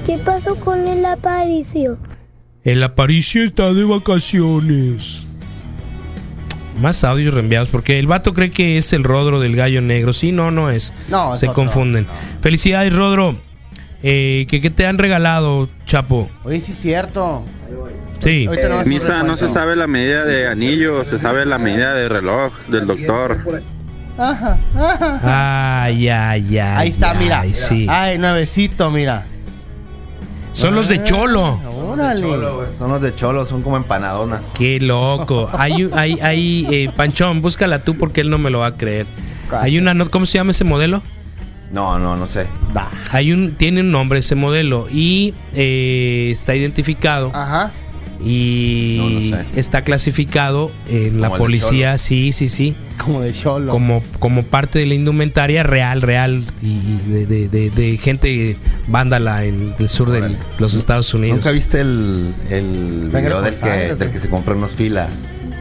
¿Qué pasó con el aparicio?
El Aparicio está de vacaciones. Más audios reenviados, porque el vato cree que es el Rodro del gallo negro. Sí, no, no es.
No, es
Se
otro,
confunden. Felicidades, Rodro. Eh, ¿qué, qué te han regalado, Chapo?
Oye, sí es cierto.
Sí.
No a
Misa, no se sabe la medida de anillo, se sabe la medida de reloj del doctor.
Ajá, ajá.
Ay, ay, ay.
Ahí está,
ay,
mira.
sí.
Ay, nuevecito, mira.
Son los de Cholo.
Órale.
Son los de Cholo, son como empanadonas.
Qué loco. Hay, un- hay, hay eh, Panchón, búscala tú porque él no me lo va a creer. Hay una, no- ¿cómo se llama ese modelo?
No, no, no sé.
Hay un, tiene un nombre ese modelo y eh, está identificado
Ajá.
y
No, no sé.
está clasificado en la
Como
policía, sí, sí, sí,
Como de cholo.
como, como parte de la indumentaria real, real y de, de- de- de gente vándala en el sur de los Estados Unidos.
¿Nunca viste el, el video del
sangre,
que,
¿o
del que se compra unos fila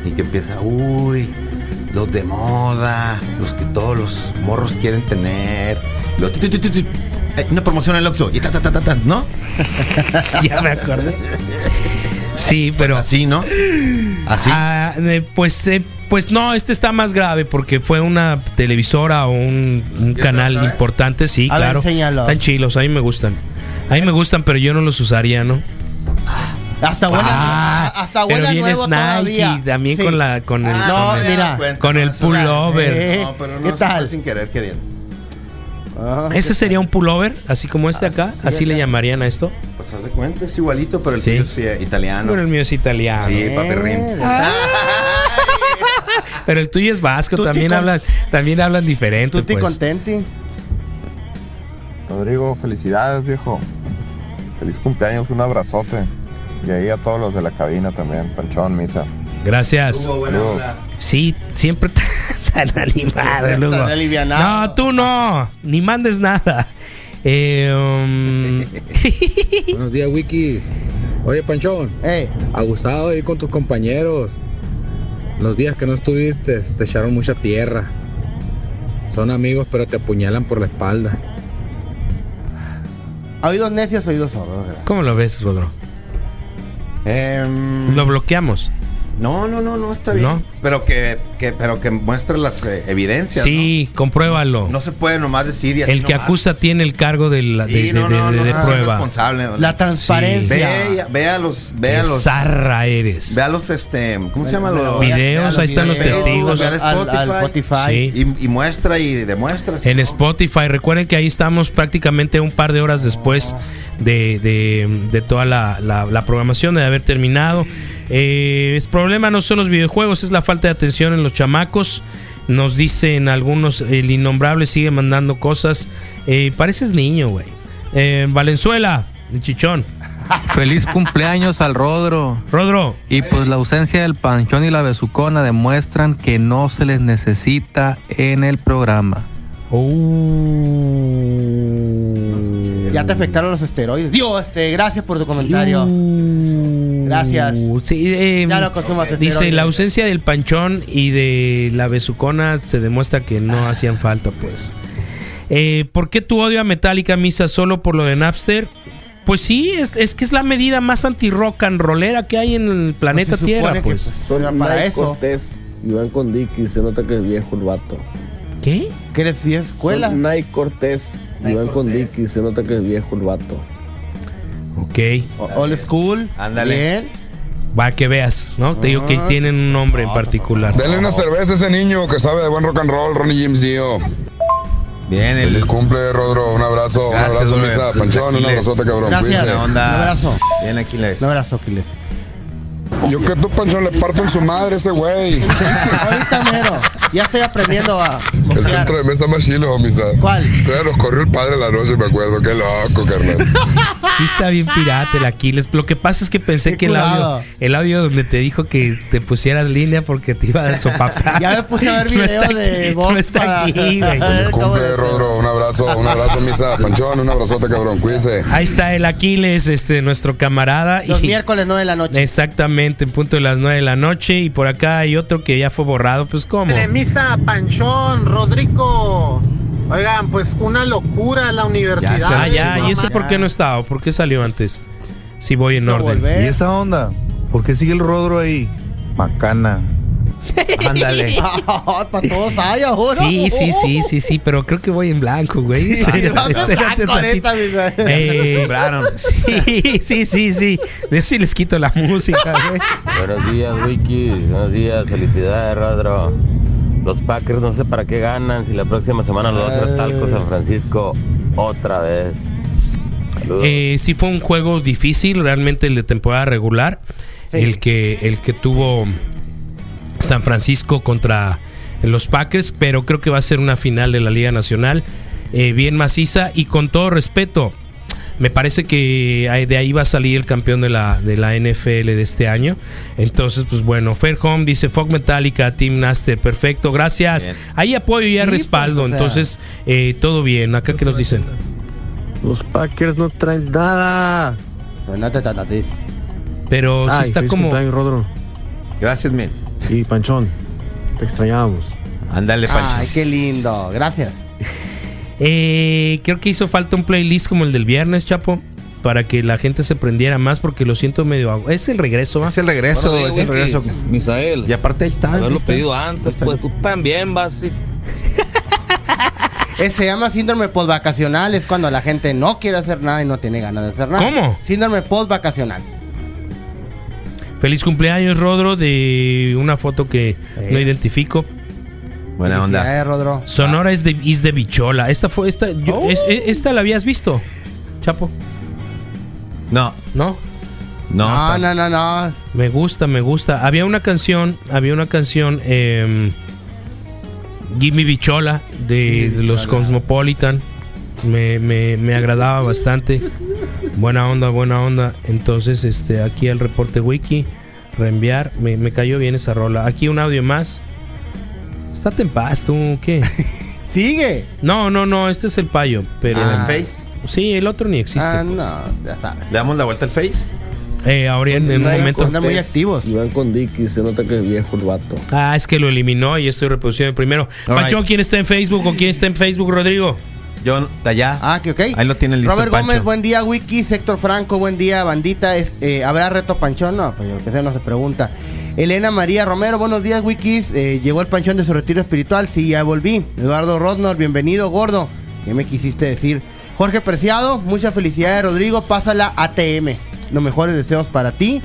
y que empieza, uy, los de moda, los que todos los morros quieren tener? Lo- tu, tu, tu, tu, tu, eh, una promoción en el Oxxo y ta, ta, ta, ta, ta, ¿no?
ya me acordé. Sí, pero
así, ¿no? Así.
Ah, eh, pues, eh, pues no, este está más grave porque fue una televisora o un, un canal importante, sí,
A ver,
claro.
enséñalo.
Están chilos, a mí me gustan. A mí me gustan, pero yo no los usaría, ¿no?
Hasta huele,
Ah,
hasta
Pero
huele a
vienes
nuevo
Nike
todavía.
también
Sí.
con la con el,
Ah,
con
no,
el-
mira.
con el pullover.
Eh,
No, pero no
¿Qué tal?
sin querer queriendo.
Ah,
Ese sería un pullover, así como este acá, así le llamarían a esto.
Pues haz de cuenta, es igualito, pero el
Sí.
tuyo es eh, italiano.
Pero el mío es italiano.
Sí, papirrín.
Pero el tuyo es vasco,
Tutti
también
con-
hablan, también hablan diferente.
Tutti
pues.
contenti.
Rodrigo, felicidades, viejo. Feliz cumpleaños, un abrazote. Y ahí a todos los de la cabina también, Panchón, Misa.
Gracias.
Hugo, buena.
Sí, siempre tan animado,
Tan
Lugo.
alivianado.
No, tú no, ni mandes nada. Eh, um,
Buenos días, Wiki. Oye, Panchón,
Eh,
ha gustado ir con tus compañeros. Los días que no estuviste, te echaron mucha tierra. Son amigos, pero te apuñalan por la espalda.
oídos necios, oídos sordos.
¿Cómo lo ves, Rodro?
Em,
Lo bloqueamos.
No, no, no, no, está bien.
¿No?
Pero que, que, pero que muestre las eh, evidencias.
Sí, compruébalo.
¿no? No se puede nomás decir y así
el que
nomás.
acusa tiene el cargo de, la, de,
Sí,
de-
no,
de-
no,
de-
no
de
seas
prueba.
responsable.
La transparencia.
Ve, ve a los, ve a los,
zarra eres.
ve a los, este, ¿cómo se llama? Los
Videos, ahí están los testigos.
Ve al
Al, al
Spotify.
Sí.
Y, y muestra y demuestra.
En Spotify, recuerden que ahí estamos prácticamente un par de horas después de, de- de toda la, la- la programación, de haber terminado. Eh, el problema no son los videojuegos, es la falta de atención en los chamacos. Nos dicen algunos, el innombrable sigue mandando cosas. Eh, pareces niño, güey. Eh, Valenzuela, el chichón.
Feliz cumpleaños al Rodro.
Rodro,
Y pues la ausencia del panchón y la besucona demuestran que no se les necesita en el programa.
Ya te afectaron los esteroides. Dios, este, gracias por tu comentario. Gracias.
Uh, sí, eh,
Ya no consumas
Dice, la ausencia del panchón y de la besucona se demuestra que no
Ah.
hacían falta, pues. Eh, ¿Por qué tu odio a Metallica, Misa, solo por lo de Napster? Pues sí, es, es que es la medida más anti-rock and rollera que hay en el planeta
Pues se supone
Tierra,
que,
pues.
pues, era para eso.
Cortés y van con Dicky, se nota que es viejo el vato.
¿Qué?
Que eres vieja escuela.
Son Nike Cortés y van con Dicky, se nota que es viejo el vato.
Ok.
Old school.
Ándale.
Bien.
Va que veas, ¿no? Te digo que
Ah.
tienen un nombre en particular.
Denle una cerveza a ese niño que sabe de buen rock and roll, Ronnie James Dio.
Bien, el
Feliz cumple, Rodro. Un abrazo,
Gracias,
un abrazo. Misa. Panchón, un abrazote, cabrón.
Gracias.
Cuídense.
Un abrazo.
Bien, Aquiles.
Un abrazo, Aquiles.
Yo que tú, Panchón, le parto en su madre ese güey.
Ahorita mero. Ya estoy aprendiendo a
El centro de mesa más chilo, Misa.
¿Cuál?
Todavía nos corrió el padre la noche, me acuerdo. Qué loco, carnal.
Sí está bien pirata el Aquiles. Lo que pasa es que pensé
Qué
que el audio, el audio donde te dijo que te pusieras línea porque te iba a sopapar.
Ya me puse a ver
No está
videos de box
no está aquí, güey.
Feliz
¿Cómo
cumple,
le-
Rodro. Un abrazo, un abrazo, Misa. Panchón, un abrazote, cabrón. Cuídense.
Ahí está el Aquiles, este, nuestro camarada.
Los
y-
miércoles 9 de la noche.
Exactamente, en punto de las 9 de la noche. Y por acá hay otro que ya fue borrado. Pues, ¿cómo?
Misa, Panchón, Rodrigo. Oigan, pues una locura la universidad.
Ah, ya, ¿y ese
ma-
por qué no estaba? ¿Por qué salió antes? Si voy en orden.
volver.
¿Y esa onda? ¿Por qué sigue el rodro ahí? Macana.
Ándale.
Para todos hay ahora.
Sí, sí, sí, sí, sí, pero creo que voy en blanco, güey.
Mi-
Eh,
acostumbraron.
Sí, sí, sí, sí. Yo sí les quito la música, güey.
Buenos días, Wiki. Buenos días. Felicidades, Rodro. Los Packers no sé para qué ganan si la próxima semana lo va a hacer Talco San Francisco otra vez.
Eh, sí fue un juego difícil, realmente el de temporada regular.
Sí.
El que el que tuvo San Francisco contra los Packers, pero creo que va a ser una final de la Liga Nacional eh, bien maciza y con todo respeto. Me parece que ahí- de ahí va a salir el campeón de la, de la NFL de este año. Entonces, pues bueno, Fair Home dice Fog Metallica, Team Naster, perfecto, gracias.
Bien.
Ahí apoyo y
Sí, pues,
respaldo,
o sea.
entonces eh, todo bien. Acá que nos dicen.
Los Packers no traen nada.
Pero sí
Ay,
está como.
Rodro.
Gracias, men.
Sí, Panchón. Te extrañábamos.
Ándale,
Ay,
Panchón.
qué lindo. Gracias.
Eh, creo que hizo falta un playlist como el del viernes, Chapo, para que la gente se prendiera más porque lo siento medio... Es el regreso, ¿va?
Es el regreso, es el regreso.
Misael.
Y aparte ahí está.
Haberlo
¿viste?
pedido antes, pues tú también vas y
Eh, se llama síndrome postvacacional, es cuando la gente no quiere hacer nada y no tiene ganas de hacer nada.
¿Cómo?
Síndrome postvacacional.
Feliz cumpleaños, Rodro, de una foto que no identifico.
Buena onda.
Rodro.
Sonora es de, es de bichola. Esta fue, esta, yo-
Oh.
es- es- esta la habías visto, Chapo.
No.
¿No?
No,
No,
está-
no, no, no.
Me gusta, me gusta. Había una canción, había una canción, eh, Jimmy Bichola de, de los Cosmopolitan. Me, me- me agradaba bastante. Buena onda, buena onda. Entonces, este, aquí el reporte wiki, reenviar. Me, me cayó bien esa rola. Aquí un audio más. Estate en paz, tú, ¿qué?
Sigue.
No, no, no, este es el payo. Pero
¿En el Face?
Sí, el otro ni existe.
Ah,
pues.
no, ya sabes.
¿Le damos la vuelta al Face?
Eh, ahora en, en un momento.
Andan muy activos.
Iban con Dicky, se nota que es viejo el vato.
Ah, es que lo eliminó y estoy reproduciendo el primero.
All
Pancho,
right.
¿quién está en Facebook o quién está en Facebook, Rodrigo?
Yo, allá.
Ah, que ok.
Ahí lo tiene listo
Robert. Gómez, buen día, Wiki. Héctor Franco, buen día, bandita. Es, eh, ¿Habrá reto Panchón? No, pues lo que sea no se pregunta. Elena María Romero, buenos días, Wikis. Eh, llegó el Panchón de su retiro espiritual. Sí, ya volví. Eduardo Rodnor, bienvenido, gordo. ¿Qué me quisiste decir? Jorge Preciado, muchas felicidades, Rodrigo. Pásala ATM. Los mejores deseos para ti.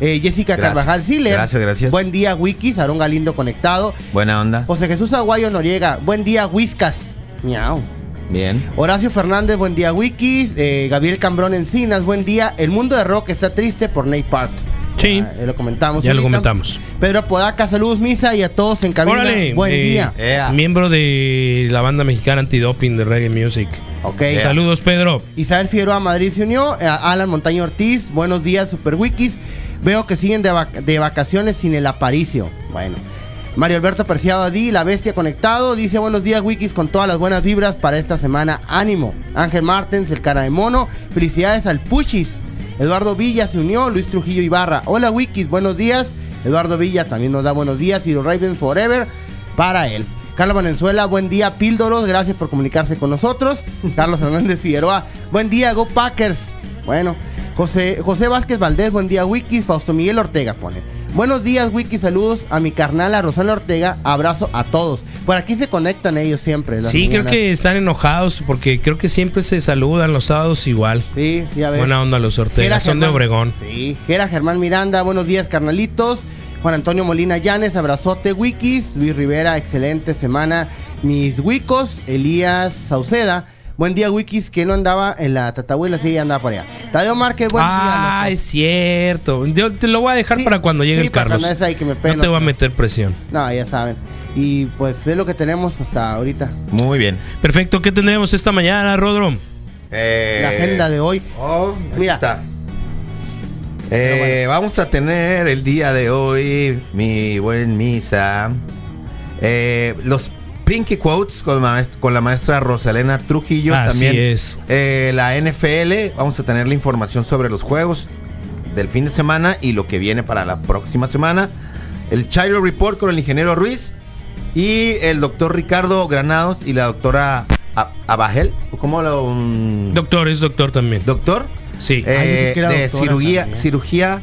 Eh, Jessica
Gracias.
Carvajal Siler.
Gracias, gracias.
Buen día, Wikis. Aarón Galindo conectado.
Buena onda.
José Jesús Aguayo Noriega. Buen día, Whiskas. Miau.
Bien.
Horacio Fernández, buen día, Wikis. Eh, Gabriel Cambrón Encinas, buen día. El mundo de rock está triste por Nate Part.
Sí.
Ya, eh, lo comentamos.
Ya lo comentamos.
Pedro Podaca, saludos, Misa, y a todos en cabina.
Órale,
buen
eh,
día.
Miembro de la banda mexicana antidoping de reggae music.
Ok.
Saludos, Pedro.
Isabel Figueroa Madrid se unió. Eh, Alan Montaño Ortiz, buenos días, Super Wikis. Veo que siguen de, vac- de vacaciones sin el aparicio. Bueno. Mario Alberto Perciado Adi, la bestia conectado, dice buenos días Wikis con todas las buenas vibras para esta semana. Ánimo. Ángel Martens, el cara de mono. Felicidades al Puchis. Eduardo Villa se unió. Luis Trujillo Ibarra. Hola Wikis, buenos días. Eduardo Villa también nos da buenos días. Y los Ravens Forever para él. Carlos Valenzuela, buen día, Píldoros, gracias por comunicarse con nosotros. Carlos Hernández Figueroa, buen día, Go Packers. Bueno, José, José Vázquez Valdés, buen día, Wikis. Fausto Miguel Ortega pone. Buenos días, Wikis, saludos a mi carnal, a Rosana Ortega, abrazo a todos. Por aquí se conectan ellos siempre.
Sí, creo que están enojados porque creo que siempre se saludan los sábados igual.
Sí, ya ves.
Buena onda los Ortega,
Gera
son de Obregón.
Sí, Gera Germán Miranda, buenos días, carnalitos. Juan Antonio Molina Llanes, abrazote, Wikis. Luis Rivera, excelente semana. Mis Wicos, Elías Sauceda. Buen día, Wikis, que no andaba en la Tatahuela, sí, andaba por allá. Tadeo Márquez, buen
Ah,
día.
es cierto. Yo te lo voy a dejar para cuando llegue
sí,
el Carlos.
cuando es ahí que me
no te voy a meter presión.
No, ya saben. Y pues es lo que tenemos hasta ahorita.
Muy bien.
Perfecto, ¿qué tendremos esta mañana, Rodro?
La agenda de hoy.
Oh, ahí
Mira.
está. Eh, Vamos a tener el día de hoy, mi buen misa, eh, los Pinky Quotes con la, maestra, con la maestra Rosalena Trujillo.
Así
también
es.
eh, la NFL. Vamos a tener la información sobre los juegos del fin de semana y lo que viene para la próxima semana. El Child Report con el ingeniero Ruiz y el doctor Ricardo Granados y la doctora A- Abagel. ¿Cómo lo.? un-
Doctor, es doctor también.
¿Doctor?
Sí.
Eh, de cirugía,
también.
cirugía.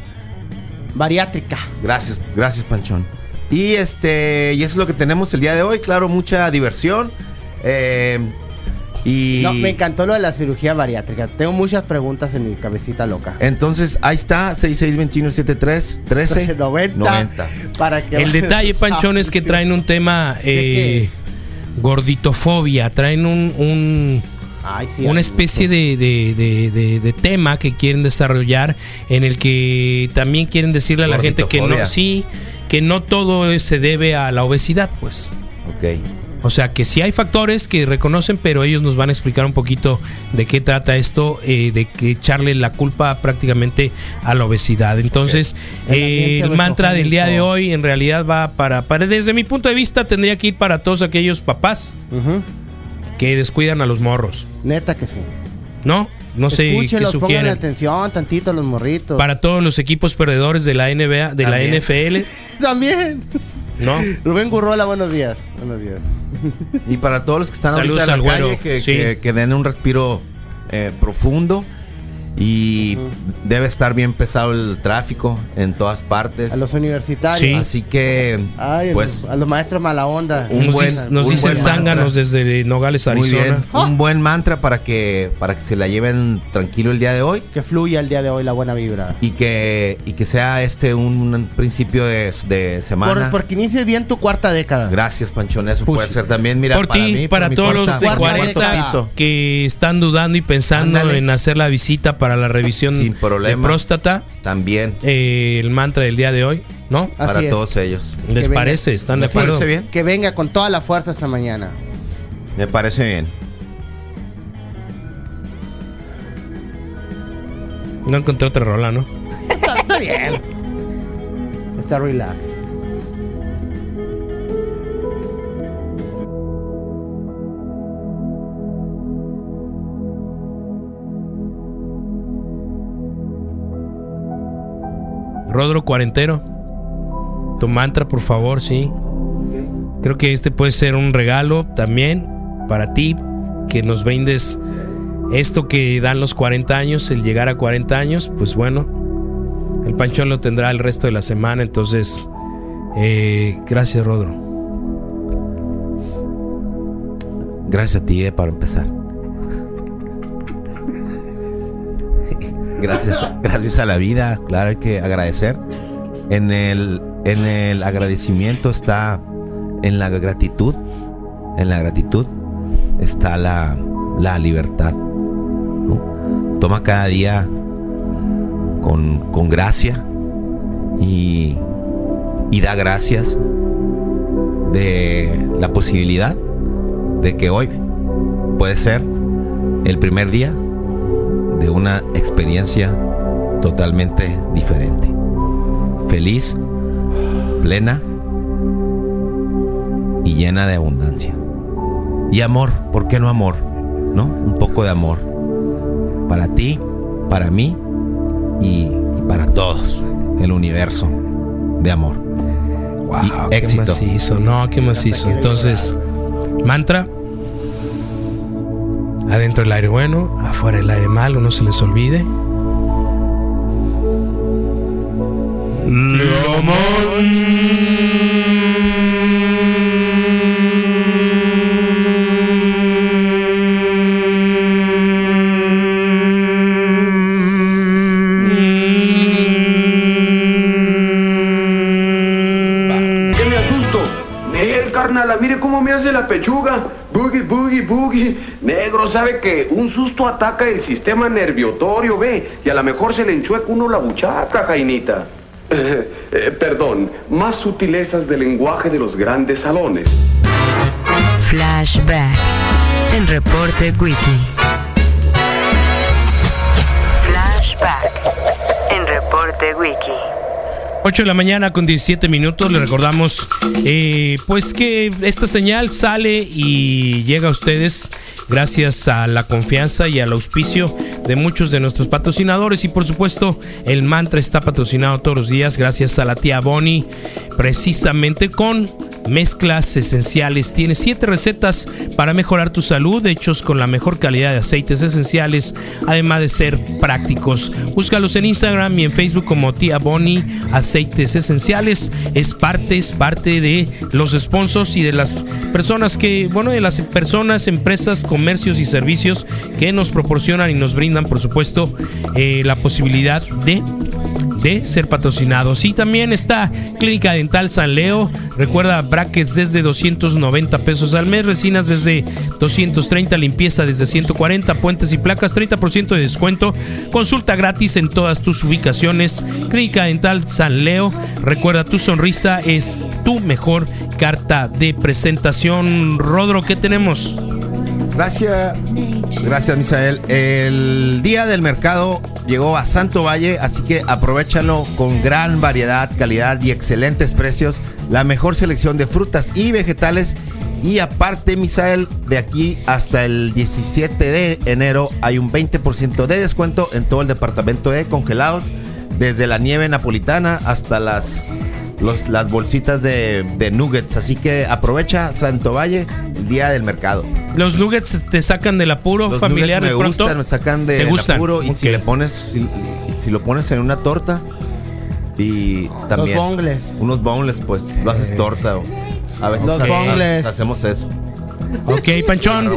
Bariátrica.
Gracias, gracias, Panchón. Y este, y eso es lo que tenemos el día de hoy. Claro, mucha diversión. Eh, y
No, me encantó lo de la cirugía bariátrica. Tengo muchas preguntas en mi cabecita loca.
entonces ahí está, 662173 13
90.
90.
Para que
El detalle, Panchón, es que traen un tema
qué
eh, gorditofobia. Traen un, un-
Ay, sí,
una especie de, de- de- de- de tema que quieren desarrollar en el que también quieren decirle a la gente que no, sí, que no todo se debe a la obesidad, pues.
Ok.
O sea que sí hay factores que reconocen, pero ellos nos van a explicar un poquito de qué trata esto, eh, de que echarle la culpa prácticamente a la obesidad. Entonces,
El
eh, el mantra del día de hoy en realidad va para, para, desde mi punto de vista, tendría que ir para todos aquellos papás que descuidan a los morros,
Neta que sí.
¿no? No sé qué
Escúchenlos, pongan
sugieren.
atención tantito los morritos.
Para todos los equipos perdedores de la NBA, de
También.
la NFL,
También.
¿no?
Rubén Gurrola, buenos días. Buenos días.
Y para todos los que están
Saludos
ahorita en la
al
calle,
güero,
que,
sí.
que- que den un respiro eh, profundo. Y debe estar bien pesado el tráfico en todas partes.
A los universitarios.
Sí.
Así que,
Ay,
pues,
a los maestros mala onda.
un
nos
buen-
nos
un
dicen
buen
zánganos desde Nogales,
muy
Arizona.
bien. Un buen mantra para que, para que se la lleven tranquilo el día de hoy.
Que fluya el día de hoy la buena vibra.
Y que, y que sea este un principio de, de semana.
Por, porque inicie bien tu cuarta década.
Gracias, Panchón. Eso
Pues,
puede ser también. Mira,
por
para
ti,
mí,
para todos
cuarta-
los de
mi cuarto
40
piso.
que están dudando y pensando
Ándale.
en hacer la visita para la revisión
Sin
de
problema.
próstata,
También.
eh, el mantra del día de hoy, ¿no?
Así
para
es.
todos ellos.
¿Les
Que venga.
parece? ¿Están de
Me parece
acuerdo?
bien.
Que venga con toda la fuerza esta mañana.
Me parece bien.
No encontré otra rola, ¿no?
Está, está bien. Está relax.
Rodro Cuarentero. Tu mantra, por favor, sí. Creo que este puede ser un regalo también para ti, que nos brindes esto que dan los 40 años, el llegar a 40 años, pues bueno, el panchón lo tendrá el resto de la semana, entonces, eh, gracias Rodro.
Gracias a ti, eh, para empezar. Gracias, gracias a la vida, claro, hay que agradecer. En el, en el agradecimiento está, en la gratitud, en la gratitud está la, la libertad. Toma cada día con, con gracia y, y da gracias de la posibilidad de que hoy puede ser el primer día de una experiencia totalmente diferente. Feliz, plena y llena de abundancia. Y amor, ¿por qué no amor? ¿No? Un poco de amor. Para ti, para mí y, para todos. El universo de amor.
Wow,
Y
qué
éxito.
macizo, no, qué macizo. Entonces, mantra. Adentro el aire bueno, afuera el aire malo, no se les olvide.
¿Qué me asusto? Nel, carnala, mire cómo me hace la pechuga. Boogie. Negro, sabe que un susto ataca el sistema nerviotorio, ve. Y a lo mejor se le enchueca uno la buchaca, Jainita. Eh, perdón, más sutilezas del lenguaje de los grandes salones.
Flashback en Reporte Wiki. Flashback en Reporte Wiki.
8 de la mañana con 17 minutos. Le recordamos eh, pues que esta señal sale y llega a ustedes gracias a la confianza y al auspicio de muchos de nuestros patrocinadores y por supuesto el mantra está patrocinado todos los días gracias a la tía Bonnie precisamente con mezclas esenciales. Tiene siete recetas para mejorar tu salud, hechos con la mejor calidad de aceites esenciales, además de ser prácticos. Búscalos en Instagram y en Facebook como Tía Bonnie Aceites Esenciales. Es parte, es parte de los sponsors y de las personas que, bueno, de las personas, empresas, comercios y servicios que nos proporcionan y nos brindan, por supuesto, eh, la posibilidad de de ser patrocinados. Y también está Clínica Dental San Leo. Recuerda brackets desde 290 pesos al mes, resinas desde 230, limpieza desde 140, puentes y placas 30% de descuento. Consulta gratis en todas tus ubicaciones. Clínica Dental San Leo. Recuerda, tu sonrisa es tu mejor carta de presentación. Rodro, ¿qué tenemos?
Gracias, gracias Misael. El día del mercado llegó a Santo Valle, así que aprovechalo con gran variedad, calidad y excelentes precios. La mejor selección de frutas y vegetales. Y aparte, Misael, de aquí hasta el 17 de enero hay un 20% de descuento en todo el departamento de congelados, desde la nieve napolitana hasta las, los- las bolsitas de, de nuggets. Así que aprovecha Santo Valle el día del mercado.
Los nuggets te sacan del apuro
Los
familiar
nuggets
de
me
pronto.
gustan, me sacan de
¿Te gustan?
apuro y si le pones si, si lo pones en una torta y también
boneless.
unos boneless pues lo haces torta o a veces
Los
hacemos eso.
Ok, Panchón.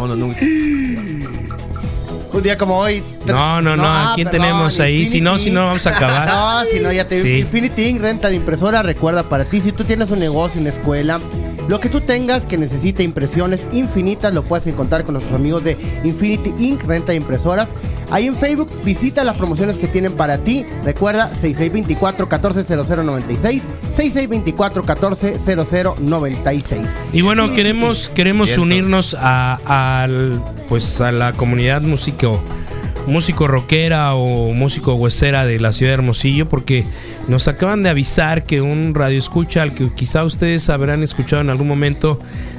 Un día como hoy.
No, no, no, ¿a quién tenemos ahí? Si no, si no, vamos a acabar.
No, si no, ya te
Sí.
Infinity Ink, renta de impresora. Recuerda para ti, si tú tienes un negocio, una escuela, lo que tú tengas que necesite impresiones infinitas, lo puedes encontrar con nuestros amigos de Infinity Ink, renta de impresoras. Ahí en Facebook, visita las promociones que tienen para ti. Recuerda 6624-140096, 6624-140096.
Y bueno, queremos, queremos unirnos a, al, pues a la comunidad músico, músico rockera o músico huesera de la ciudad de Hermosillo, porque nos acaban de avisar que un radio escucha al que quizá ustedes habrán escuchado en algún momento,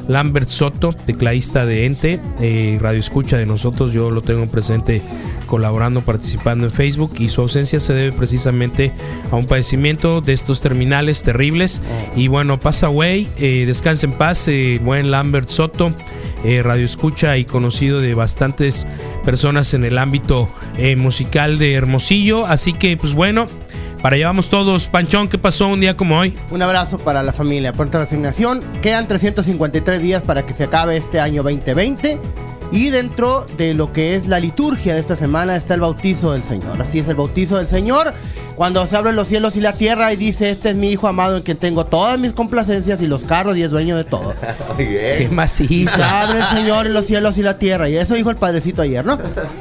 Lambert Soto, tecladista de Ente, eh, radio escucha de nosotros, yo lo tengo presente colaborando, participando en Facebook y su ausencia se debe precisamente a un padecimiento de estos terminales terribles. Y bueno, pasa away, eh, descansa en paz, eh, buen Lambert Soto, eh, radio escucha y conocido de bastantes personas en el ámbito eh, musical de Hermosillo. Así que, pues bueno, para allá vamos todos. Panchón, ¿qué pasó un día como hoy?
Un abrazo para la familia. Pronta resignación. Quedan 353 días para que se acabe este año 2020. Y dentro de lo que es la liturgia de esta semana está el bautizo del Señor. Así es el bautizo del Señor. Cuando se abren los cielos y la tierra y dice, este es mi hijo amado en quien tengo todas mis complacencias y los carros y es dueño de todo.
Qué
Se
maciza.
abre el Señor en los cielos y la tierra. Y eso dijo el padrecito ayer, ¿no?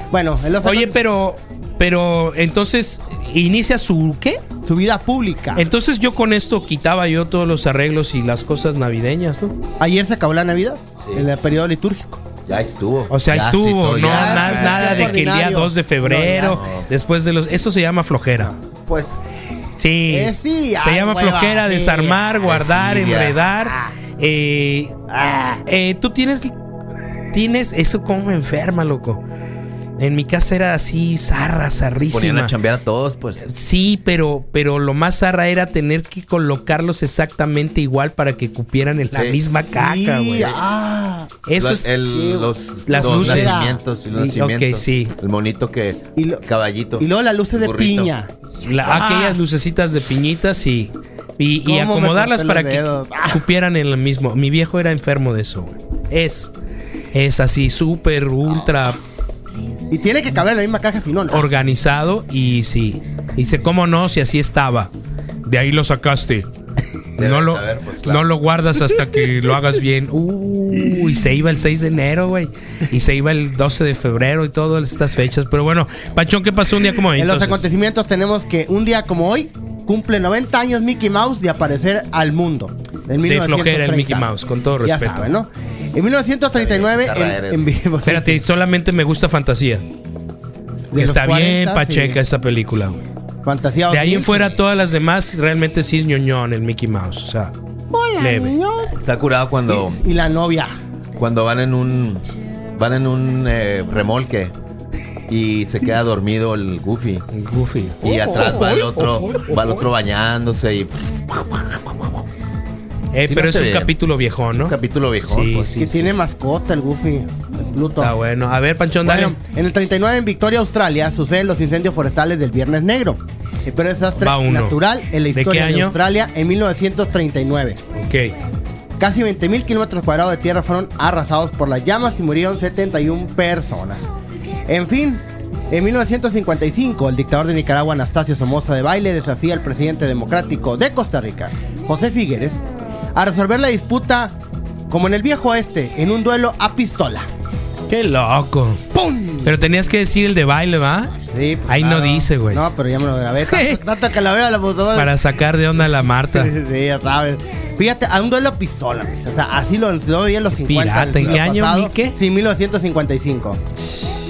Bueno, en los
Oye, pero, pero entonces inicia su ¿qué?
su vida pública.
Entonces yo con esto quitaba yo todos los arreglos y las cosas navideñas, ¿no?
Ayer se acabó la Navidad, en el periodo litúrgico.
Ya estuvo.
O sea,
Ya,
estuvo, no,
ya.
na- nada de que el día
ordinario.
2 de febrero,
No,
después de los... Eso se llama flojera.
Pues
Sí.
Eh, sí,
se llama
hueva,
flojera,
sí.
desarmar, guardar,
sí, ya.
enredar. Eh, eh, Tú tienes... Tienes... Eso como me enferma, loco. En mi casa era así, zarra,
ponían a
zarrísima.
chambear a todos, pues.
Sí, pero, pero lo más zarra era tener que colocarlos exactamente igual para que cupieran en la
Sí.
misma caca,
Sí,
güey.
ah.
Eso
La-
es...
el- los,
Las
los
luces.
nacimientos y los nacimientos.
ok, sí.
El monito que.
Y lo-
caballito.
Y luego las luces de piña.
La-
Ah.
aquellas lucecitas de piñitas y, y, y
¿Cómo me
acomodarlas para que?
Ah.
cupieran en el mismo. Mi viejo era enfermo de eso, güey. Es, es así, súper, ultra
Y tiene que caber en la misma caja, si no, no.
organizado y sí. Y dice, ¿cómo no? Si así estaba. De ahí lo sacaste.
Debe
No lo,
pues, claro.
no lo guardas hasta que lo hagas bien. Uh, y se iba el 6 de enero, güey. Y se iba el 12 de febrero y todas estas fechas. Pero bueno, Pachón, ¿qué pasó un día como hoy?
en los acontecimientos tenemos que un día como hoy cumple 90 años Mickey Mouse de aparecer al mundo. En
De flojera el
1930.
Mickey Mouse, con todo
Ya
respeto.
saben, ¿no? En 1939,
Zarra
en, vivo.
Espérate, solamente me gusta Fantasía.
Los
Está
40,
bien pacheca
sí.
esa película. güey.
Fantasía
De ahí en
2000.
fuera todas las demás realmente sí es ñoñón el Mickey Mouse. O sea,
Hola,
leve.
Está curado cuando,
Y la novia.
cuando van en un. Van en un eh, remolque. Y se queda dormido el Goofy.
Goofy.
Y atrás va el otro, va el otro bañándose y
Eh,
Sí,
pero
no
es un capítulo viejón, ¿no?
un capítulo viejo.
Sí,
pues.
sí,
que
sí.
tiene mascota el Goofy. El Pluto.
Está bueno. A ver, Panchón, dale.
Bueno, en el 39 en Victoria, Australia, suceden los incendios forestales del Viernes Negro. El peor desastre natural en la
¿De
historia de,
año?
Australia en 1939.
Ok.
Casi 20.000 kilómetros cuadrados de tierra fueron arrasados por las llamas y murieron 71 personas. En fin, en 1955, el dictador de Nicaragua, Anastasio Somoza de Baile, desafía al presidente democrático de Costa Rica, José Figueres, a resolver la disputa como en el viejo oeste, en un duelo a pistola.
Qué loco.
¡Pum!
Pero tenías que decir el de baile, ¿va?
Sí, pues,
Ahí no dice, güey.
No, pero ya me lo grabé. Tanto, tanto que la veo, la puso.
Para sacar de onda a la Marta.
Sí, ya sabes. Fíjate, a un duelo a pistola, pues, o sea, así lo, lo vi en los 50.
Pirata, ¿en qué año,
pasado.
qué?
Sí, 1955.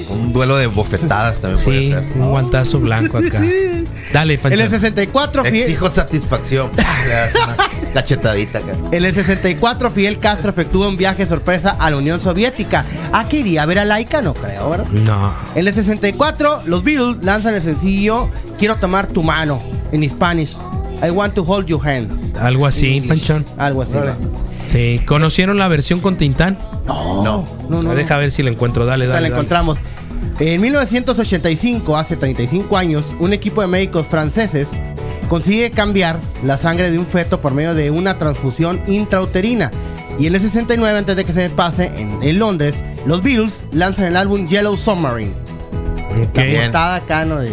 Un duelo de bofetadas también
Sí,
puede ser.
un guantazo blanco acá. Dale,
En
Panchón.
el 64, Fidel,
Exijo satisfacción.
En el 64, Fidel Castro efectúa un viaje sorpresa a la Unión Soviética. ¿Ah, que iría a ver a Laika? No creo, ¿verdad?
No.
En el 64, los Beatles lanzan el sencillo Quiero tomar tu mano, en Spanish. I want to hold your hand.
Algo así, Panchón.
Algo así. ¿no?
Sí. ¿Conocieron la versión con Tintán?
No, no, no.
Deja ver si la encuentro. Dale,
Ya
dale.
la
dale.
encontramos. En 1985, hace 35 años, un equipo de médicos franceses consigue cambiar la sangre de un feto por medio de una transfusión intrauterina. Y en el 69, antes de que se pase, en, en Londres, los Beatles lanzan el álbum Yellow Submarine. La acá, ¿no? De,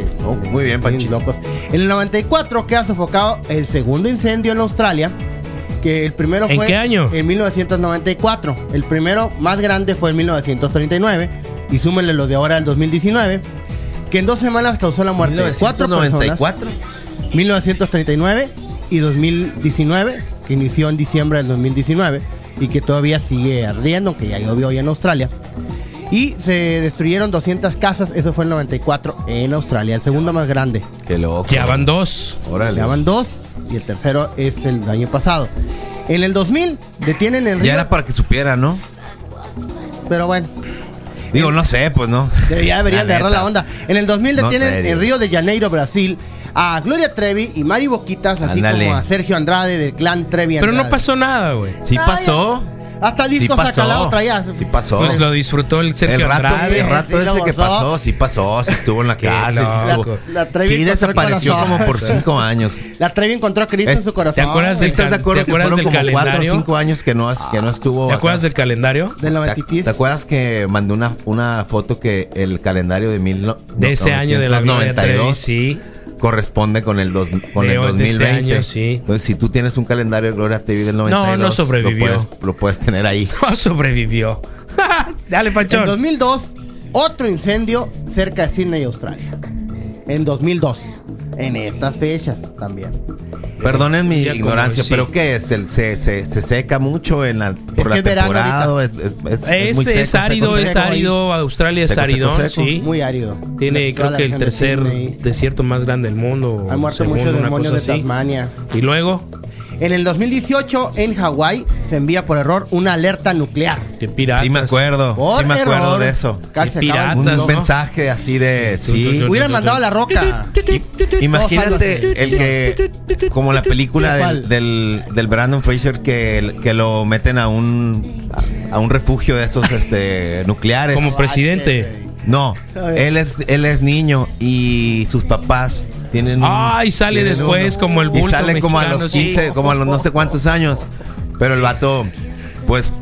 muy bien,
Panchito. locos. En el 94 queda sofocado el segundo incendio en Australia. Que el primero
¿En
fue
qué año?
en 1994. El primero más grande fue en 1939. Y súmenle los de ahora del 2019. Que en dos semanas causó la muerte de cuatro personas.
1994.
1939 y 2019, que inició en diciembre del 2019 y que todavía sigue ardiendo, que ya llovió hoy en Australia. Y se destruyeron 200 casas, eso fue en el 94 en Australia, el segundo más grande.
Qué loco.
Ya van dos.
Órale.
Ya van dos y el tercero es el año pasado. En el 2000 detienen en Río,
Ya era para que supiera, ¿no?
pero bueno,
Digo, no sé, pues no.
ya deberían agarrar la onda. En el 2000
No,
detienen
serio.
en Río de Janeiro, Brasil, a Gloria Trevi y Mari Boquitas, así como a Sergio Andrade del clan Trevi
Pero no
Andrade.
pasó nada, güey.
Sí pasó.
Hasta
Sí
disco
pasó.
sacalado traía.
Sí pasó.
Pues lo disfrutó el Sergio
el rato,
Andrade.
el rato
Sí,
ese que pasó, sí pasó, sí estuvo en la cárcel, estuvo.
La Trevi
Sí desapareció como por cinco años.
La Trevi encontró a Cristo en su corazón.
¿Te acuerdas del
¿Estás de
cal-
acuerdo
¿Te
que
acuerdas
fueron
del
como cuatro o
calendario?
cinco años que no, que no estuvo
¿Te
acá?
acuerdas del calendario?
Del
¿Te,
93.
te acuerdas que mandé una, una foto que el calendario de mil no-
De ese año de la Gloria Trevi,
1992
sí.
Corresponde con el, dos, con
De
el
hoy- de este
2020?
año, sí.
Entonces, si tú tienes un calendario de Gloria Trevi del 92,
no sobrevivió.
Lo puedes, lo puedes tener ahí.
No sobrevivió. Dale,
En
Panchón.
2002, otro incendio cerca de Sydney, Australia. En 2002. En estas fechas también.
Perdonen mi ignorancia,
sí.
pero ¿qué es? El- se, se, se seca mucho en la, por
que
la
es verano
temporada. Es, es, es- muy
es árido,
seco,
es árido. Australia es árido,
seco.
sí.
Muy árido.
Tiene, creo
la
que el tercer desierto más grande del mundo.
Han muerto
segundo,
muchos
una
demonios de
así.
Tasmania.
Y luego,
En el 2018, en Hawái, se envía por error una alerta nuclear.
que piratas.
Sí me acuerdo,
Por
sí me acuerdo de eso.
Casi
Qué
acaban-
Un,
piratas,
un
¿no?
mensaje así de sí.
Hubieran mandado a la roca.
Imagínate el que como la película del, del, del Brandon Fraser que, que lo meten a un a un refugio de esos este nucleares.
Como presidente.
No, él es él es niño y sus papás tienen un-
Ay, sale
tienen
después como el
y
bulto
sale como a los
sí.
15, como a los no sé cuántos años. Pero el vato pues